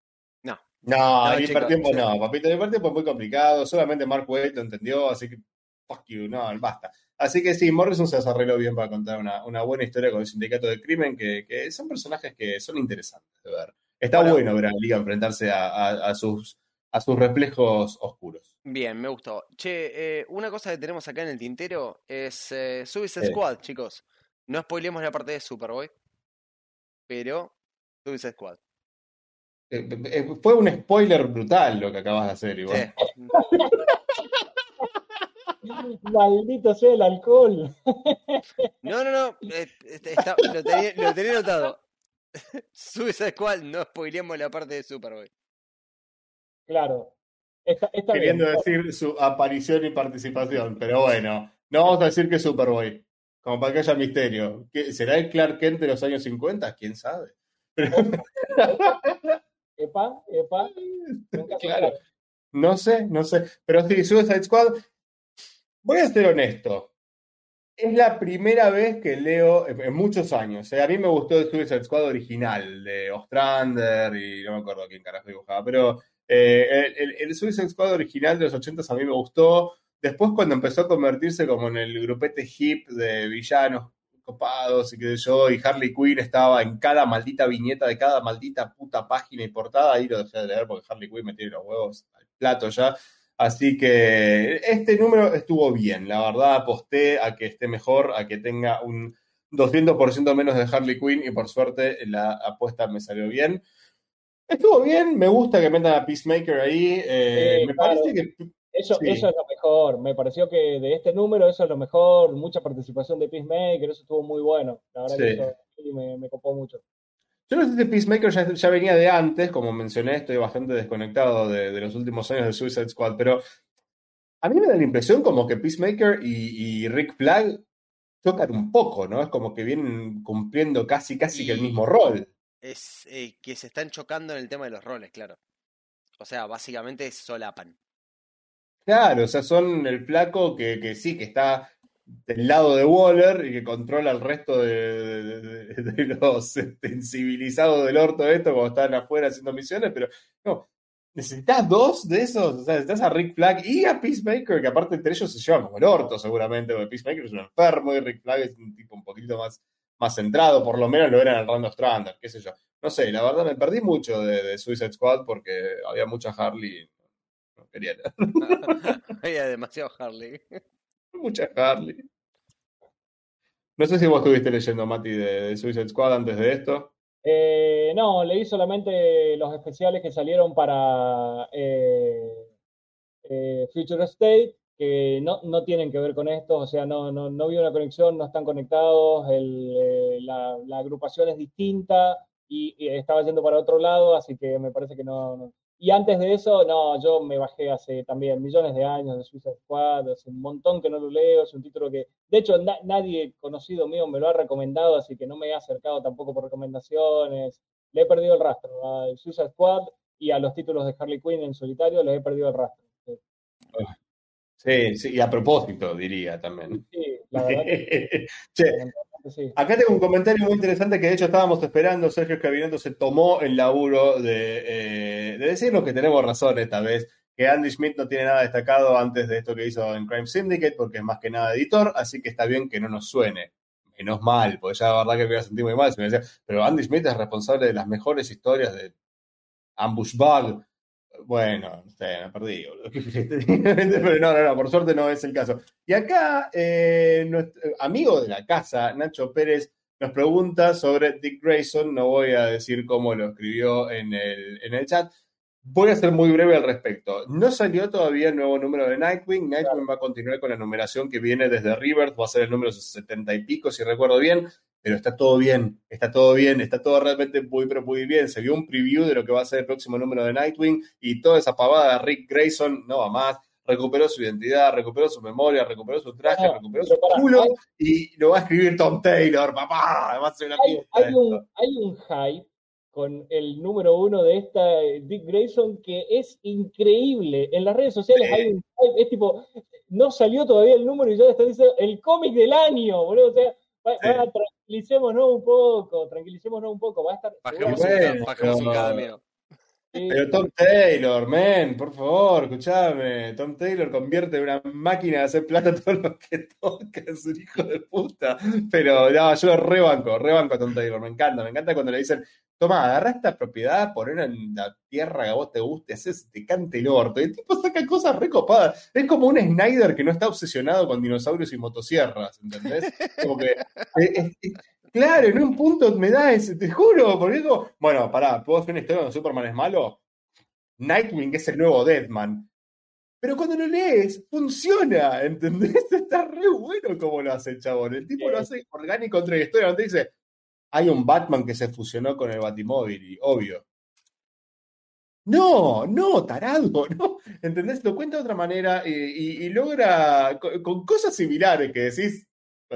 No. No, el hipertiempo no, papito, el hipertiempo es muy complicado, solamente Mark Waid lo entendió, así que, fuck you, no, basta. Así que sí, Morrison se desarrolló bien para contar una, buena historia con el sindicato de crimen, que, son personajes que son interesantes de ver. Está bueno, ver a la liga enfrentarse a, sus, a sus reflejos oscuros. Bien, me gustó. Che, eh, una cosa que tenemos acá en el tintero es eh, Suicide Squad, chicos. No spoilemos la parte de Superboy, pero Suicide Squad. Eh, eh, fue un spoiler brutal lo que acabas de hacer, igual. Maldito sea el alcohol. No, no, no. Eh, este, lo, tenía, lo, tenía, notado. Suicide Squad, no spoilemos la parte de Superboy. Claro. Queriendo decir su aparición y participación, pero bueno, no vamos a decir que es Superboy, como para que haya misterio. ¿Será el Clark Kent de los años 50? ¿Quién sabe? epa, epa. Claro. No sé, no sé. Pero sí, Suicide Squad Voy a ser honesto. Es la primera vez que leo en muchos años. Eh, a mí me gustó el Suicide Squad original de Ostrander y no me acuerdo quién carajo dibujaba, pero eh, el, el, Suicide Squad original de los 80 a mí me gustó. Después, cuando empezó a convertirse como en el grupete hip de villanos copados y qué sé yo, y Harley Quinn estaba en cada maldita viñeta de cada maldita puta página y portada, ahí lo dejé de leer porque Harley Quinn me tiene los huevos al plato ya. Así que este número estuvo bien, la verdad aposté a que esté mejor, a que tenga un 200% menos de Harley Quinn y por suerte la apuesta me salió bien. Estuvo bien, me gusta que metan a Peacemaker ahí. Eh, me parece que. Eso, eso es lo mejor. Me pareció que de este número eso es lo mejor. Mucha participación de Peacemaker, eso estuvo muy bueno. La verdad que eso me, me copó mucho. Yo no sé si Peacemaker ya, venía de antes, como mencioné, estoy bastante desconectado de, los últimos años de Suicide Squad, pero a mí me da la impresión como que Peacemaker y, Rick Flag tocan un poco, ¿no? Es como que vienen cumpliendo casi, casi que el mismo rol. Es eh, que se están chocando en el tema de los roles, claro. O sea, básicamente solapan. Claro, o sea, son el flaco que, que sí, que está del lado de Waller y que controla el resto de, los sensibilizados del orto de esto cuando están afuera haciendo misiones, pero no, necesitas dos de esos, o sea, necesitas a Rick Flag y a Peacemaker, que aparte entre ellos se llevan como el orto seguramente, porque Peacemaker es un enfermo y Rick Flag es un tipo un poquito más, más centrado, por lo menos lo era en el Random Strander, qué sé yo. No sé, la verdad me perdí mucho de, Suicide Squad porque había mucha Harley. No quería había demasiado Harley. Mucha Harley. No sé si vos estuviste leyendo, Mati, de, Suicide Squad antes de esto. Eh, no, leí solamente los especiales que salieron para eh, eh, Future State, que no, no, tienen que ver con esto, o sea, no, no, no vi una conexión, no están conectados, la, agrupación es distinta y, estaba yendo para otro lado, así que me parece que no, y antes de eso, no, yo me bajé hace también millones de años de Suicide Squad, hace un montón que no lo leo, es un título que, de hecho, nadie conocido mío me lo ha recomendado, así que no me he acercado tampoco por recomendaciones. Le he perdido el rastro a Suicide Squad y a los títulos de Harley Quinn en solitario les he perdido el rastro. Sí, sí, y a propósito, diría también. Sí, la verdad. Acá tengo un comentario muy interesante que de hecho estábamos esperando. Sergio Cabineto se tomó el laburo de, eh, de decirnos que tenemos razón esta vez, que Andy Schmidt no tiene nada destacado antes de esto que hizo en Crime Syndicate, porque es más que nada editor, así que está bien que no nos suene. Menos mal, porque ya la verdad que me iba a sentir muy mal pero Andy Schmidt es responsable de las mejores historias de Ambush Bug, bueno, no sé, me perdí. Pero no, no, no, por suerte no es el caso. Y acá, eh, nuestro amigo de la casa, Nacho Pérez, nos pregunta sobre Dick Grayson. No voy a decir cómo lo escribió en el, en el chat. Voy a ser muy breve al respecto. No salió todavía el nuevo número de Nightwing. Nightwing va a continuar con la numeración que viene desde Rebirth. Va a ser el número 70 y pico, si recuerdo bien. Pero está todo bien, está todo bien, está todo realmente muy, pero muy bien. Se vio un preview de lo que va a ser el próximo número de Nightwing y toda esa pavada de Rick Grayson no va más recuperó su identidad, recuperó su memoria, recuperó su traje, recuperó su culo hay- y lo va a escribir Tom Taylor, papá. Va a ser una Hay, hay un, hay un hype con el número uno de esta eh, Dick Grayson que es increíble. En las redes sociales Sí. hay un hype, es tipo, no salió todavía el número y ya está diciendo el cómic del año, boludo. O sea, va- Sí. tranquilicémonos un poco, tranquilicémonos un poco. Va a estar. Bajemos, un, Bueno, bajemos un pero- cambio. Pero Tom Taylor, man, por favor, escúchame. Tom Taylor convierte en una máquina de hacer plata todo lo que toca, es un hijo de puta. Pero no, yo lo rebanco, rebanco a Tom Taylor, me encanta, me encanta cuando le dicen, toma, agarra esta propiedad, ponela en la tierra que a vos te guste, haces, te cante el orto. Y el tipo saca cosas recopadas. Es como un Snyder que no está obsesionado con dinosaurios y motosierras, ¿entendés? Como que. eh, eh, Claro, en un punto me da ese, te juro, porque digo, bueno, pará, ¿puedo hacer una historia donde Superman es malo? Nightwing es el nuevo Deadman. Pero cuando lo lees, funciona, ¿entendés? Está re bueno como lo hace el chabón. El tipo lo hace orgánico contra la historia, donde dice, hay un Batman que se fusionó con el Batimóvil, y obvio. No, no, tarado, ¿no? ¿Entendés? Lo cuenta de otra manera y, y- y logra, con, con cosas similares que decís,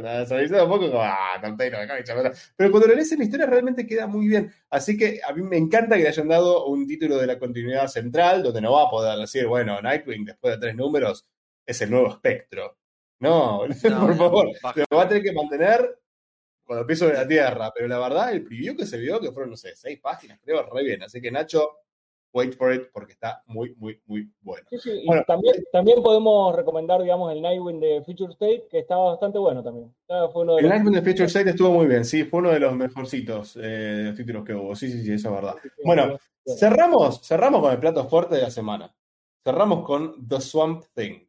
cuando la analizas un poco, como, ah, tontero, acá, chaval". Pero cuando lo lees en la historia realmente queda muy bien. Así que a mí me encanta que le hayan dado un título de la continuidad central, donde no va a poder decir, bueno, Nightwing, después de tres números, es el nuevo espectro. No, por favor, baja. lo va a tener que mantener cuando piso de la tierra. Pero la verdad, el preview que se vio, que fueron, no sé, seis páginas, creo, re bien. Así que Nacho, wait for it, porque está muy, muy, muy bueno. Sí, sí, y también, también podemos recomendar, digamos, el Nightwing de Future State, que estaba bastante bueno también. Ah, Fue uno de El los- Nightwing de Future Sight estuvo muy bien, sí, fue uno de los mejorcitos eh, títulos que hubo. Sí, sí, sí, eso es verdad. Bueno, cerramos, cerramos con el plato fuerte de la semana. Cerramos con The Swamp Thing.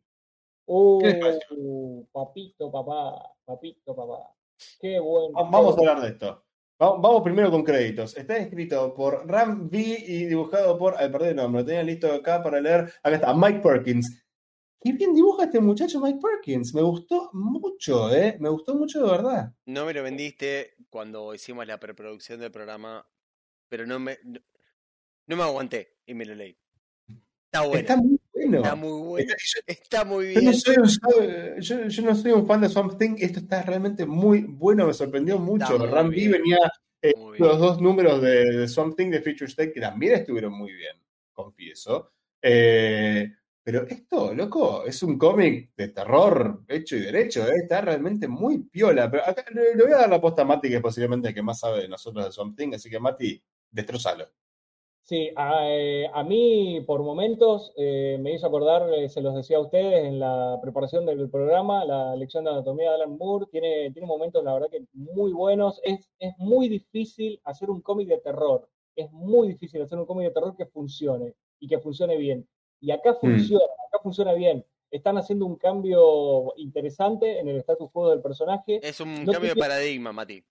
Uh, papito, papá, papito, papá. Qué bueno. Va- Vamos a hablar de esto. Va- Vamos primero con créditos. Está escrito por Ram V y dibujado por. Ay, perdí el nombre, lo tenía listo acá para leer. Acá está, Mike Perkins. Qué bien dibuja este muchacho Mike Perkins. Me gustó mucho, ¿eh? Me gustó mucho de verdad. No me lo vendiste cuando hicimos la preproducción del programa, pero no me, no, no me aguanté y me lo leí. Está bueno, Está muy bueno. está muy bueno, está muy Yo no, bien. soy un, yo, yo no soy un fan de Swamp Thing. Esto está realmente muy bueno. Me sorprendió mucho. Bien. venía eh, los dos números de, de Swamp Thing de Future State que también estuvieron muy bien, confieso. Eh, pero esto, loco, es un cómic de terror hecho y derecho, eh, está realmente muy piola. Pero acá le, le voy a dar la posta a Mati, que es posiblemente el que más sabe de nosotros de Swamp Thing, así que Mati, destrozalo. Sí, a, eh, a mí por momentos eh, me hizo acordar, eh, se los decía a ustedes en la preparación del programa, la lección de anatomía de Alan Moore tiene, tiene momentos, la verdad, que muy buenos. Es, es muy difícil hacer un cómic de terror. Es muy difícil hacer un cómic de terror que funcione y que funcione bien. Y acá funciona, acá funciona bien. Están haciendo un cambio interesante en el status quo del personaje. Es un No cambio de paradigma, Mati.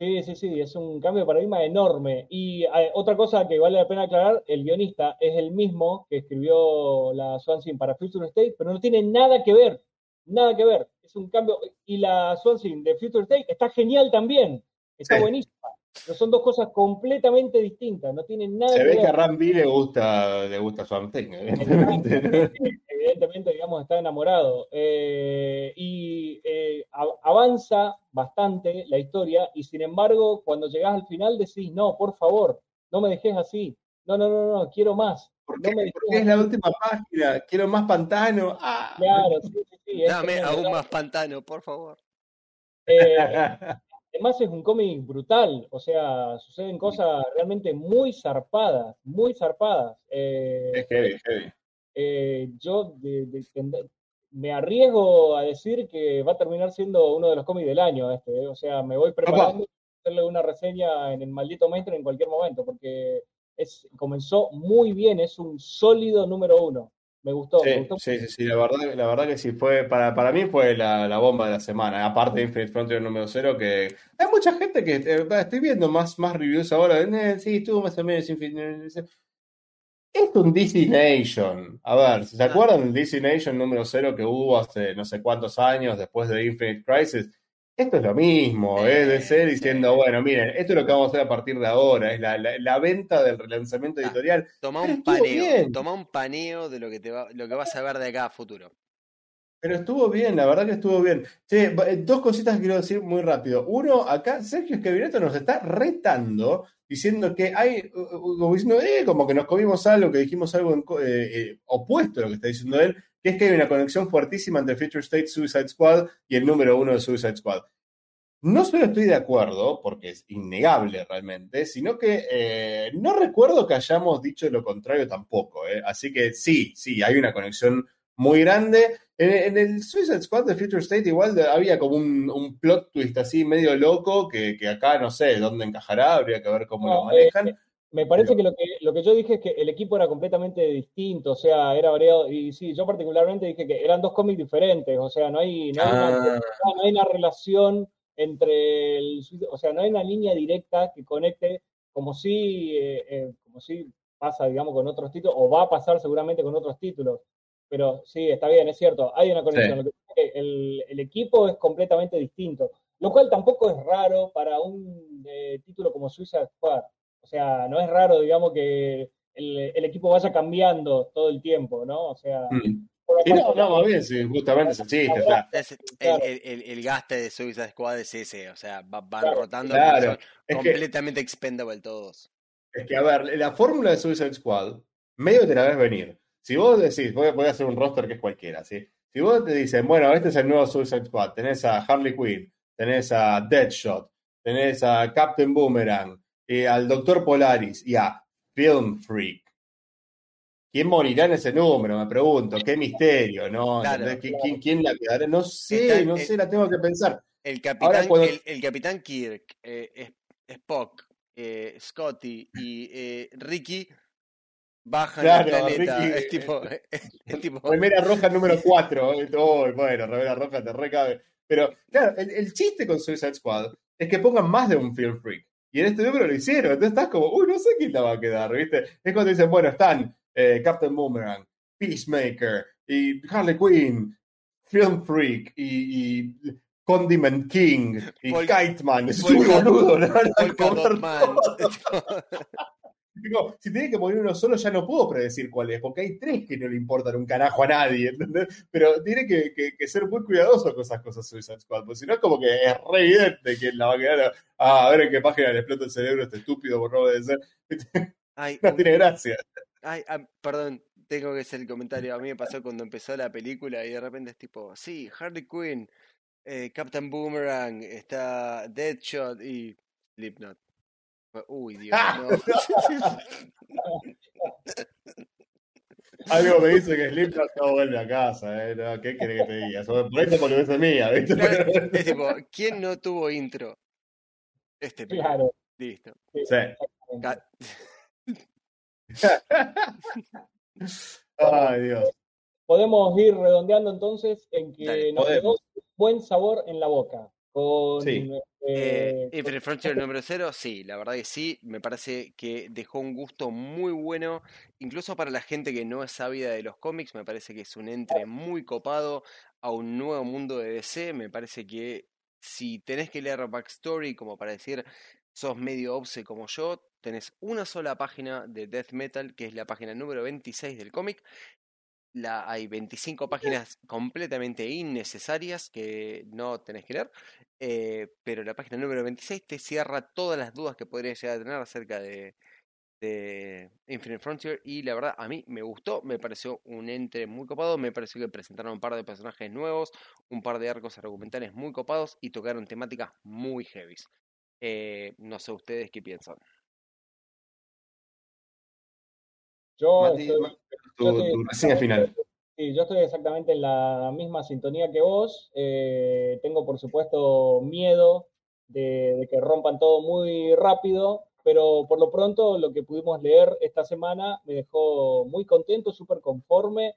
Sí, sí, sí, es un cambio de paradigma enorme. Y eh, otra cosa que vale la pena aclarar, el guionista es el mismo que escribió la Swansea para Future State, pero no tiene nada que ver, nada que ver. Es un cambio. Y la Swansea de Future State está genial también, está Sí. buenísima. Pero son dos cosas completamente distintas, no tienen nada Se que ve ver. que a Ram V le gusta, le gusta Thing, evidentemente. ¿no? evidentemente, digamos, está enamorado. Eh, y eh, avanza bastante la historia, y sin embargo, cuando llegás al final decís, no, por favor, no me dejes así. No, no, no, no, quiero más. ¿Por No qué? me dejes Porque es la última página. Quiero más pantano. Ah. Claro, sí, sí, sí. Dame aún más pantano, por favor. Eh, además es un cómic brutal, o sea, suceden cosas realmente muy zarpadas, muy zarpadas. Eh, Es heavy, heavy. eh, yo de- me arriesgo a decir que va a terminar siendo uno de los cómics del año este, eh. o sea, me voy preparando para hacerle una reseña en el maldito maestro en cualquier momento, porque es, comenzó muy bien, es un sólido número uno. Me gustó, sí, me gustó. Sí, sí, sí, la verdad, la verdad que sí, fue, para, para mí fue la, la bomba de la semana, aparte de Infinite Frontier número 0, que hay mucha gente que, eh, estoy viendo más, más reviews ahora, eh, sí, estuvo más o menos Infinite es un DC Nation. A ver, ¿se acuerdan del DC Nation número 0 que hubo hace no sé cuántos años después de Infinite Crisis? Esto es lo mismo, es de ser diciendo, bueno, miren, esto es lo que vamos a hacer a partir de ahora, es la, la, la venta del relanzamiento editorial. Toma un paneo, toma un paneo de lo que te va, lo que vas a ver de acá a futuro. Pero estuvo bien, la verdad que estuvo bien. Sí, dos cositas que quiero decir muy rápido. Uno, acá Sergio Esquevireto nos está retando diciendo que hay, como diciendo, eh, como que nos comimos algo, que dijimos algo en, eh, eh, opuesto a lo que está diciendo él, que es que hay una conexión fuertísima entre Future State Suicide Squad y el número uno de Suicide Squad. No solo estoy de acuerdo, porque es innegable realmente, sino que eh, no recuerdo que hayamos dicho lo contrario tampoco. Así que sí, sí, hay una conexión muy grande. En, en, el Suicide Squad de Future State igual había como un, un plot twist así medio loco que, que, acá no sé dónde encajará, habría que ver cómo no, lo manejan. Eh, me parece que, lo que lo que yo dije es que el equipo era completamente distinto, o sea, era variado. Y sí, yo particularmente dije que eran dos cómics diferentes, o sea, no hay, no hay, ah. una, no hay una relación entre el, o sea, no hay una línea directa que conecte como si, eh, eh, como si pasa, digamos, con otros títulos, o va a pasar seguramente con otros títulos. Pero sí, está bien, es cierto, hay una conexión. Sí. El, el, equipo es completamente distinto, lo cual tampoco es raro para un eh, título como Suicide Squad. O sea, no es raro, digamos, que el, el, equipo vaya cambiando todo el tiempo, ¿no? O sea. Mm. Sí, no, no, más bien, sí, justamente es el chiste. El, el, el, gaste de Suicide Squad es ese, o sea, van claro, rotando, claro. son completamente que, expendable todos. Es que, a ver, la fórmula de Suicide Squad, medio te la ves venir. Si vos decís, voy, voy, a hacer un roster que es cualquiera, ¿sí? Si vos te dicen, bueno, este es el nuevo Suicide Squad, tenés a Harley Quinn, tenés a Deadshot, tenés a Captain Boomerang, y al Doctor Polaris y a Film Freak. ¿Quién morirá en ese número? Me pregunto. Qué misterio, ¿no? Claro, ¿Quién, claro. ¿Quién, la quedará? No sé, no sé, la tengo que pensar. El capitán, cuando... el, el, capitán Kirk, eh, Spock, eh, Scotty y eh, Ricky bajan claro, el planeta. Ricky, es tipo, es tipo... Remera roja número 4. Oh, bueno, remera roja te recabe. Pero, claro, el, el, chiste con Suicide Squad es que pongan más de un film freak. Y en este número lo hicieron. Entonces estás como, uy, no sé quién la va a quedar, ¿viste? Es cuando dicen, bueno, están eh, Captain Boomerang, Peacemaker, y Harley Quinn, Film Freak, y, y Condiment King, y Pol Kiteman. Es un boludo, ¿no? Digo, si tiene que morir uno solo, ya no puedo predecir cuál es, porque hay tres que no le importan un carajo a nadie, ¿entendés? Pero tiene que, que, que ser muy cuidadoso con esas cosas Suicide Squad, porque si no es como que es re evidente que la va a quedar a, a ver en qué página le explota el cerebro este estúpido por no obedecer. Ay, no tiene gracia. Ay, ah, perdón, tengo que hacer el comentario. A mí me pasó cuando empezó la película y de repente es tipo, sí, Harley Quinn, eh, Captain Boomerang, está Deadshot y Slipknot. Uy, Dios, no. Algo me dice que Slipknot no vuelve a casa, ¿eh? No, ¿Qué querés que te diga? Por esto porque es mía, ¿viste? Claro, es tipo, ¿quién no tuvo intro? Este Claro. Listo. Sí. Ay, Dios. Podemos ir redondeando entonces en que Dale, nos quedó buen sabor en la boca. Con, sí. eh, Infinite Frontier número 0, sí, la verdad que sí, me parece que dejó un gusto muy bueno, incluso para la gente que no es sabida de los cómics, me parece que es un entre muy copado a un nuevo mundo de DC, me parece que si tenés que leer backstory como para decir sos medio obse como yo, tenés una sola página de Death Metal, que es la página número 26 del cómic. La, hay 25 páginas completamente innecesarias que no tenés que leer, eh, pero la página número 26 te cierra todas las dudas que podrías llegar a tener acerca de, de Infinite Frontier y la verdad a mí me gustó, me pareció un ente muy copado, me pareció que presentaron un par de personajes nuevos, un par de arcos argumentales muy copados y tocaron temáticas muy heavies. Eh, no sé ustedes qué piensan. Yo, Mati, estoy, tu, tu reseña final. Sí, yo estoy exactamente en la misma sintonía que vos. Eh, tengo, por supuesto, miedo de, de, que rompan todo muy rápido, pero por lo pronto lo que pudimos leer esta semana me dejó muy contento, súper conforme.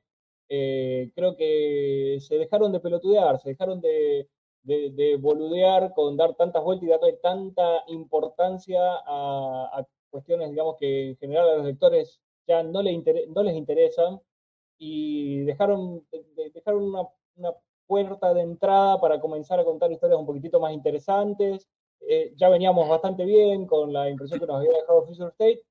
eh, creo que se dejaron de pelotudear, se dejaron de, boludear con dar tantas vueltas y darle tanta importancia a, cuestiones, digamos, que en general a los lectores ya no, les interesan y dejaron, dejaron una, una puerta de entrada para comenzar a contar historias un poquitito más interesantes. Eh, ya veníamos bastante bien con la impresión que nos había dejado Future State.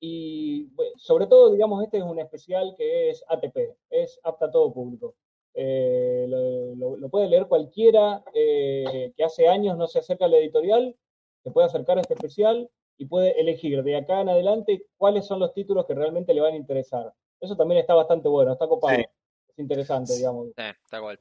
Y sobre todo, digamos, este es un especial que es ATP, es apta a todo público. Eh, lo, puede leer cualquiera eh, que hace años no se acerca a la editorial, se puede acercar a este especial y puede elegir de acá en adelante cuáles son los títulos que realmente le van a interesar. Eso también está bastante bueno, está copado. Es interesante, digamos.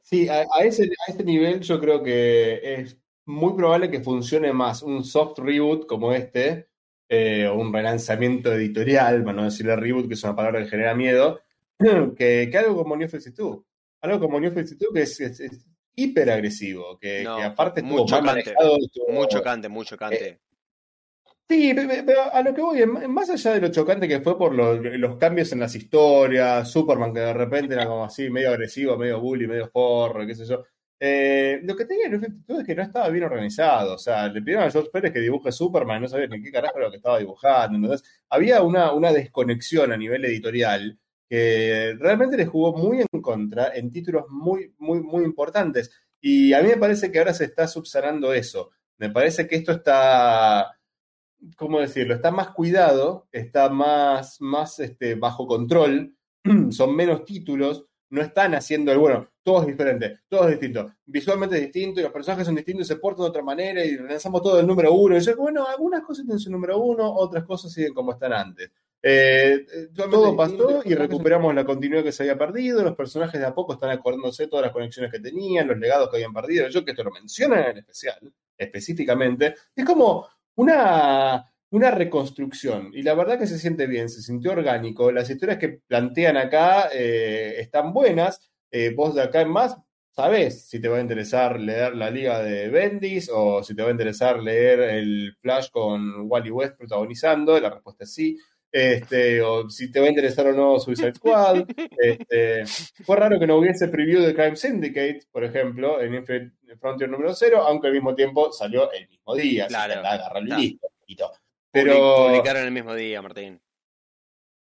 Sí, a, ese, a ese nivel yo creo que es muy probable que funcione más un soft reboot como este, eh, o un relanzamiento editorial, para no decirle reboot, que es una palabra que genera miedo, que, que algo como New 52. Algo como New 52 que es, hiper agresivo, que, aparte estuvo muy chocante, muy chocante. Eh, sí, pero a lo que voy, más allá de lo chocante que fue por los, cambios en las historias, Superman que de repente era como así, medio agresivo, medio bully, medio forro, qué sé yo. Eh, lo que tenía en es que no estaba bien organizado. O sea, le pidieron a George Pérez que dibuje Superman, no sabía ni qué carajo era lo que estaba dibujando. Entonces, había una, una desconexión a nivel editorial que realmente le jugó muy en contra en títulos muy, muy, muy importantes. Y a mí me parece que ahora se está subsanando eso. Me parece que esto está, ¿cómo decirlo? Está más cuidado, está más, más este, bajo control, son menos títulos, no están haciendo el, bueno, todo es diferente, todo es distinto, visualmente distinto y los personajes son distintos y se portan de otra manera y lanzamos todo el número uno. Y yo, bueno, algunas cosas tienen su número uno, otras cosas siguen como están antes. Eh, eh, todo pasó y recuperamos la continuidad que se había perdido, los personajes de a poco están acordándose todas las conexiones que tenían, los legados que habían perdido, yo que esto lo mencionan en el especial, específicamente, es como una, una reconstrucción. Y la verdad que se siente bien, se sintió orgánico. Las historias que plantean acá eh, están buenas. Eh, vos de acá en más sabés si te va a interesar leer la Liga de Bendis o si te va a interesar leer el Flash con Wally West protagonizando. La respuesta es sí. Este, o si te va a interesar o no Suicide Squad. Este, fue raro que no hubiese preview de Crime Syndicate, por ejemplo, en Frontier número 0, aunque al mismo tiempo salió el mismo día. Claro, así y listo. Pero... Publicaron el mismo día, Martín.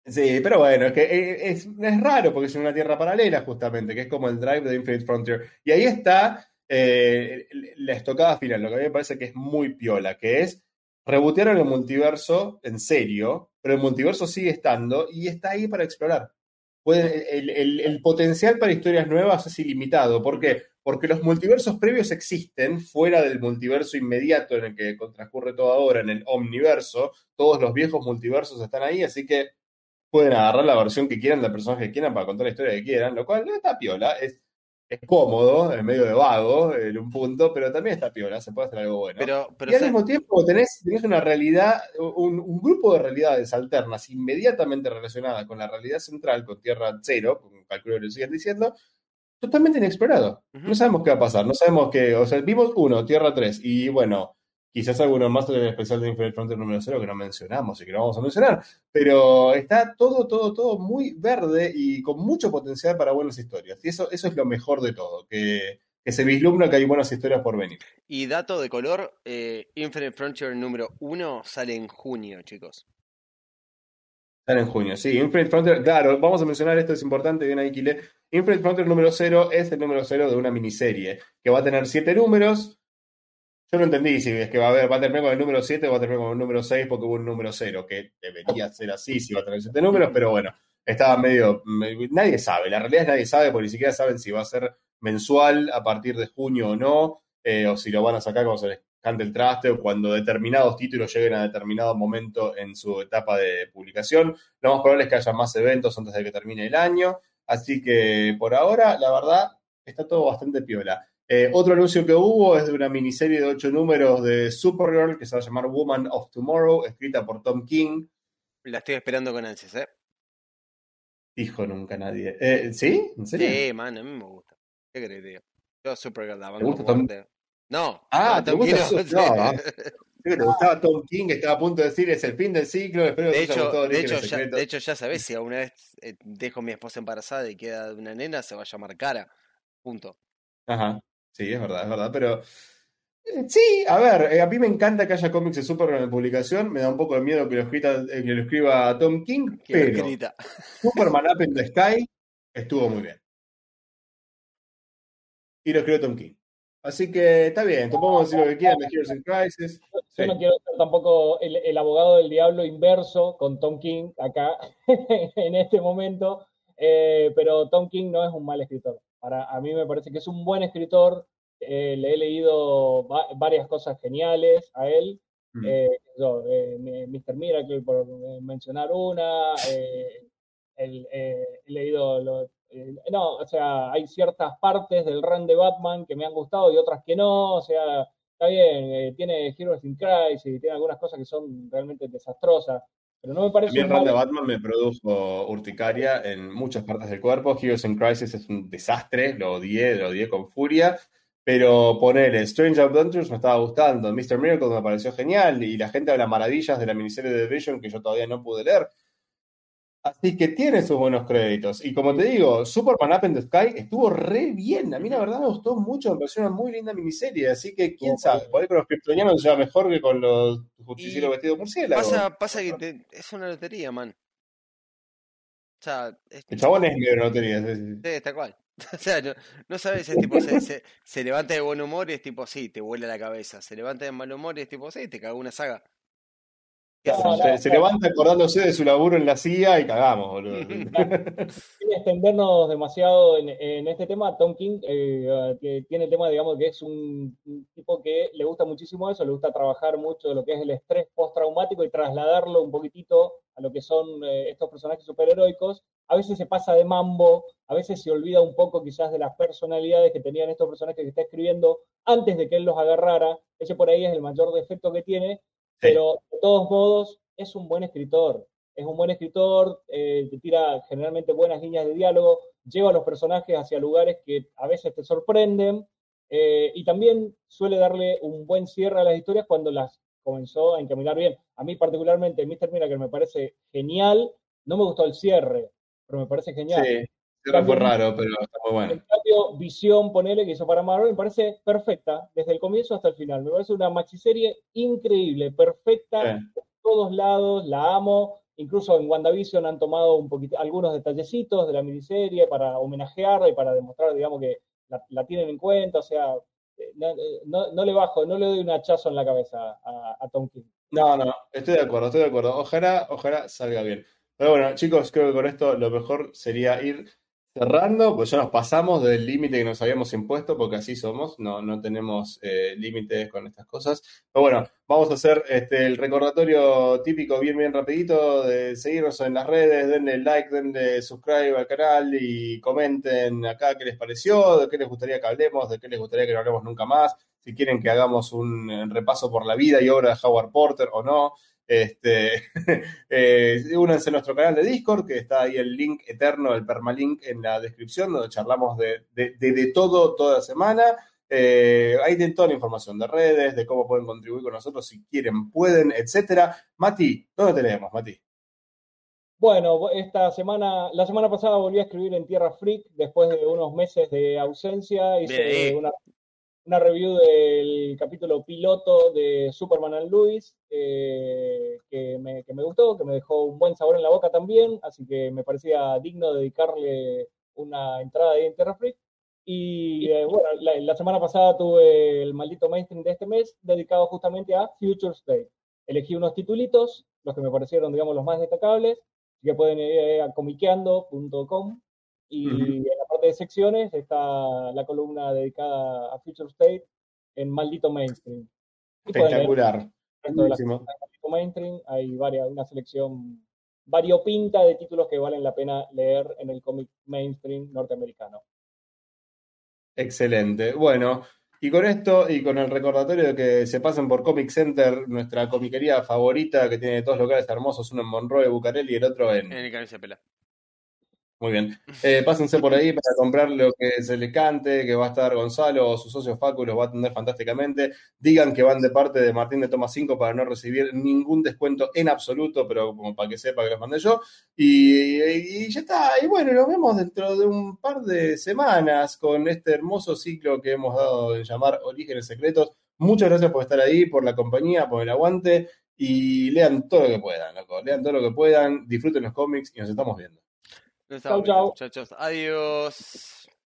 Sí, pero bueno, es que eh, es, es, raro porque es una tierra paralela justamente, que es como el drive de Infinite Frontier. Y ahí está eh, la estocada final, lo que a mí me parece que es muy piola, que es rebotearon el multiverso en serio, pero el multiverso sigue estando y está ahí para explorar. El, el, el, potencial para historias nuevas es ilimitado. ¿Por qué? porque los multiversos previos existen fuera del multiverso inmediato en el que transcurre todo ahora, en el omniverso. Todos los viejos multiversos están ahí, así que pueden agarrar la versión que quieran del personaje que quieran para contar la historia que quieran, lo cual está piola, es, es cómodo, en medio de vago, en un punto, pero también está piola, se puede hacer algo bueno. y al mismo tiempo tenés, una realidad, un, un, grupo de realidades alternas inmediatamente relacionadas con la realidad central, con Tierra Cero, como calculo que lo siguen diciendo, totalmente inexplorado. No sabemos qué va a pasar, no sabemos qué, o sea, vimos uno, Tierra 3, y bueno, quizás alguno más del especial de Infinite Frontier número 0 que no mencionamos y que no vamos a mencionar, pero está todo, todo, todo muy verde y con mucho potencial para buenas historias. Y eso, eso es lo mejor de todo, que, se vislumbra que hay buenas historias por venir. Y dato de color, eh, Infinite Frontier número 1 sale en junio, chicos. Sale en junio, sí. Infinite Frontier, claro, vamos a mencionar esto, es importante, bien ahí, Kile. Infinite Frontier número 0 es el número 0 de una miniserie que va a tener 7 números. Yo no entendí si es que va a, haber, va a terminar con el número 7 o va a terminar con el número 6 porque hubo un número 0, que debería ser así si va a tener 7 números, pero bueno, estaba medio. Nadie sabe, la realidad es nadie sabe, porque ni siquiera saben si va a ser mensual a partir de junio o no, eh, o si lo van a sacar cuando se les cante el traste o cuando determinados títulos lleguen a determinado momento en su etapa de publicación. Lo más probable es que haya más eventos antes de que termine el año. Así que por ahora, la verdad, está todo bastante piola. Eh, otro anuncio que hubo es de una miniserie de ocho números de Supergirl que se va a llamar Woman of Tomorrow, escrita por Tom King. La estoy esperando con ansias, ¿eh? Dijo nunca nadie. Eh, ¿Sí? ¿En serio? Sí, man, a mí me gusta. ¿Qué crees, tío? Yo Supergirl la banco. ¿Te gusta Tom... No. Ah, ¿te gusta? No, que te gustaba Tom King, que estaba a punto de decir es el fin del ciclo. Espero que De haya hecho, gustado de, hecho, ya, de hecho, ya sabés, si alguna vez eh, dejo a mi esposa embarazada y queda una nena, se va a llamar cara. Punto. Ajá, sí, es verdad, es verdad, pero eh, sí, a ver, eh, a mí me encanta que haya cómics de Superman en publicación, me da un poco de miedo que lo, escrita- eh, que lo escriba Tom King, lo pero escrita. Superman Up in the Sky estuvo muy bien. Y lo escribió Tom King. Así que está bien, te podemos decir lo que quieran de Heroes in Crisis. Yo Sí. no quiero ser tampoco el, el abogado del diablo inverso con Tom King acá en este momento, eh, pero Tom King no es un mal escritor. Para, a mí me parece que es un buen escritor. eh, le he leído va- varias cosas geniales a él. Mm. Eh, yo, eh, Mr. Miracle, por eh, mencionar una. el, he leído. lo- no, o sea, hay ciertas partes del run de Batman que me han gustado y otras que no. O sea, está bien, tiene Heroes in Crisis, tiene algunas cosas que son realmente desastrosas. Pero no me parece de Batman me produjo urticaria en muchas partes del cuerpo. Heroes in Crisis es un desastre, lo odié, lo odié con furia. Pero poner Strange Adventures me estaba gustando. Mr. Miracle me pareció genial. Y la gente habla maravillas de la miniserie de Vision que yo todavía no pude leer. Así que tiene sus buenos créditos. Y como te digo, Superman Up in the Sky estuvo re bien. A mí la verdad me gustó mucho, me pareció una muy linda miniserie. Así que quién sabe, por ahí con los kryptonianos va mejor que con los justicieros vestidos de murciélago. Pasa, pasa que te- es una lotería, man. O sea, es, El chabón es medio lotería. sí, sí, sí. tal cual. O sea, no, no sabes, es tipo, se, se, se levanta de buen humor y es tipo, sí, te vuela la cabeza. Se levanta de mal humor y es tipo, sí, te cago una saga. ¿Qué No, haces? no, se, se levanta acordándose de su laburo en la CIA y cagamos, boludo. sin extendernos demasiado en, en este tema, Tom King eh, que tiene el tema, digamos, que es un, un tipo que le gusta muchísimo eso, le gusta trabajar mucho lo que es el estrés postraumático y trasladarlo un poquitito a lo que son eh, estos personajes superheroicos. A veces se pasa de mambo, a veces se olvida un poco quizás de las personalidades que tenían estos personajes que está escribiendo antes de que él los agarrara. Ese por ahí es el mayor defecto que tiene, pero de todos modos es un buen escritor es un buen escritor, eh, te tira generalmente buenas líneas de diálogo, lleva a los personajes hacia lugares que a veces te sorprenden eh, y también suele darle un buen cierre a las historias cuando las comenzó a encaminar bien. A mí particularmente Mr. Miracle me parece genial, no me gustó el cierre, pero me parece genial. Sí, cierre fue raro, pero está muy bueno. En cambio, Visión, ponele, que hizo para Marvel, me parece perfecta, desde el comienzo hasta el final. Me parece una maxiserie increíble, perfecta, Sí. por todos lados, la amo. Incluso en WandaVision han tomado un poquito, algunos detallecitos de la miniserie para homenajearla y para demostrar, digamos, que la, la tienen en cuenta. O sea, eh, no, no- no le bajo, no le doy un hachazo en la cabeza a, a Tom King. No, no, estoy de acuerdo, estoy de acuerdo. Ojalá, ojalá salga bien. Pero bueno, chicos, creo que con esto lo mejor sería ir cerrando, pues ya nos pasamos del límite que nos habíamos impuesto, porque así somos, no, no tenemos eh, límites con estas cosas. Pero bueno, vamos a hacer este, el recordatorio típico, bien, bien rapidito, de seguirnos en las redes, denle like, denle subscribe al canal y comenten acá qué les pareció, de qué les gustaría que hablemos, de qué les gustaría que no hablemos nunca más, si quieren que hagamos un repaso por la vida y obra de Howard Porter o no. Este, eh, únanse a nuestro canal de Discord, que está ahí el link eterno, el permalink en la descripción, donde charlamos de, de, de, de todo toda semana. Eh, ahí tienen toda la información de redes, de cómo pueden contribuir con nosotros si quieren, pueden, etcétera. Mati, ¿dónde tenemos, Mati? Bueno, esta semana, la semana pasada volví a escribir en Tierra Freak después de unos meses de ausencia. Hice Bien. una, una review del capítulo piloto de Superman and Luis, eh, que, me, que me gustó, que me dejó un buen sabor en la boca también, así que me parecía digno dedicarle una entrada ahí en Terra. Y eh, bueno, la, la semana pasada tuve el maldito mainstream de este mes dedicado justamente a Future State. Elegí unos titulitos, los que me parecieron, digamos, los más destacables, que pueden ir a comiqueando.com y en la parte de secciones está la columna dedicada a Future State en Maldito Mainstream. Y Espectacular. Buenísimo. Maldito Mainstream. Hay varias, una selección variopinta de títulos que valen la pena leer en el cómic mainstream norteamericano. Excelente. Bueno, y con esto y con el recordatorio de que se pasen por Comic Center, nuestra comiquería favorita que tiene dos locales hermosos, uno en Monroe, Bucareli y el otro en En el pela. Muy bien. Eh, pásense por ahí para comprar lo que se les cante, que va a estar Gonzalo o su socio Facu, los va a atender fantásticamente. Digan que van de parte de Martín de Toma 5 para no recibir ningún descuento en absoluto, pero como para que sepa que los mandé yo. Y, y ya está. Y bueno, nos vemos dentro de un par de semanas con este hermoso ciclo que hemos dado en llamar Orígenes Secretos. Muchas gracias por estar ahí, por la compañía, por el aguante. Y lean todo lo que puedan, loco. Lean todo lo que puedan, disfruten los cómics y nos estamos viendo. Chau, viendo, muchachos. Adiós.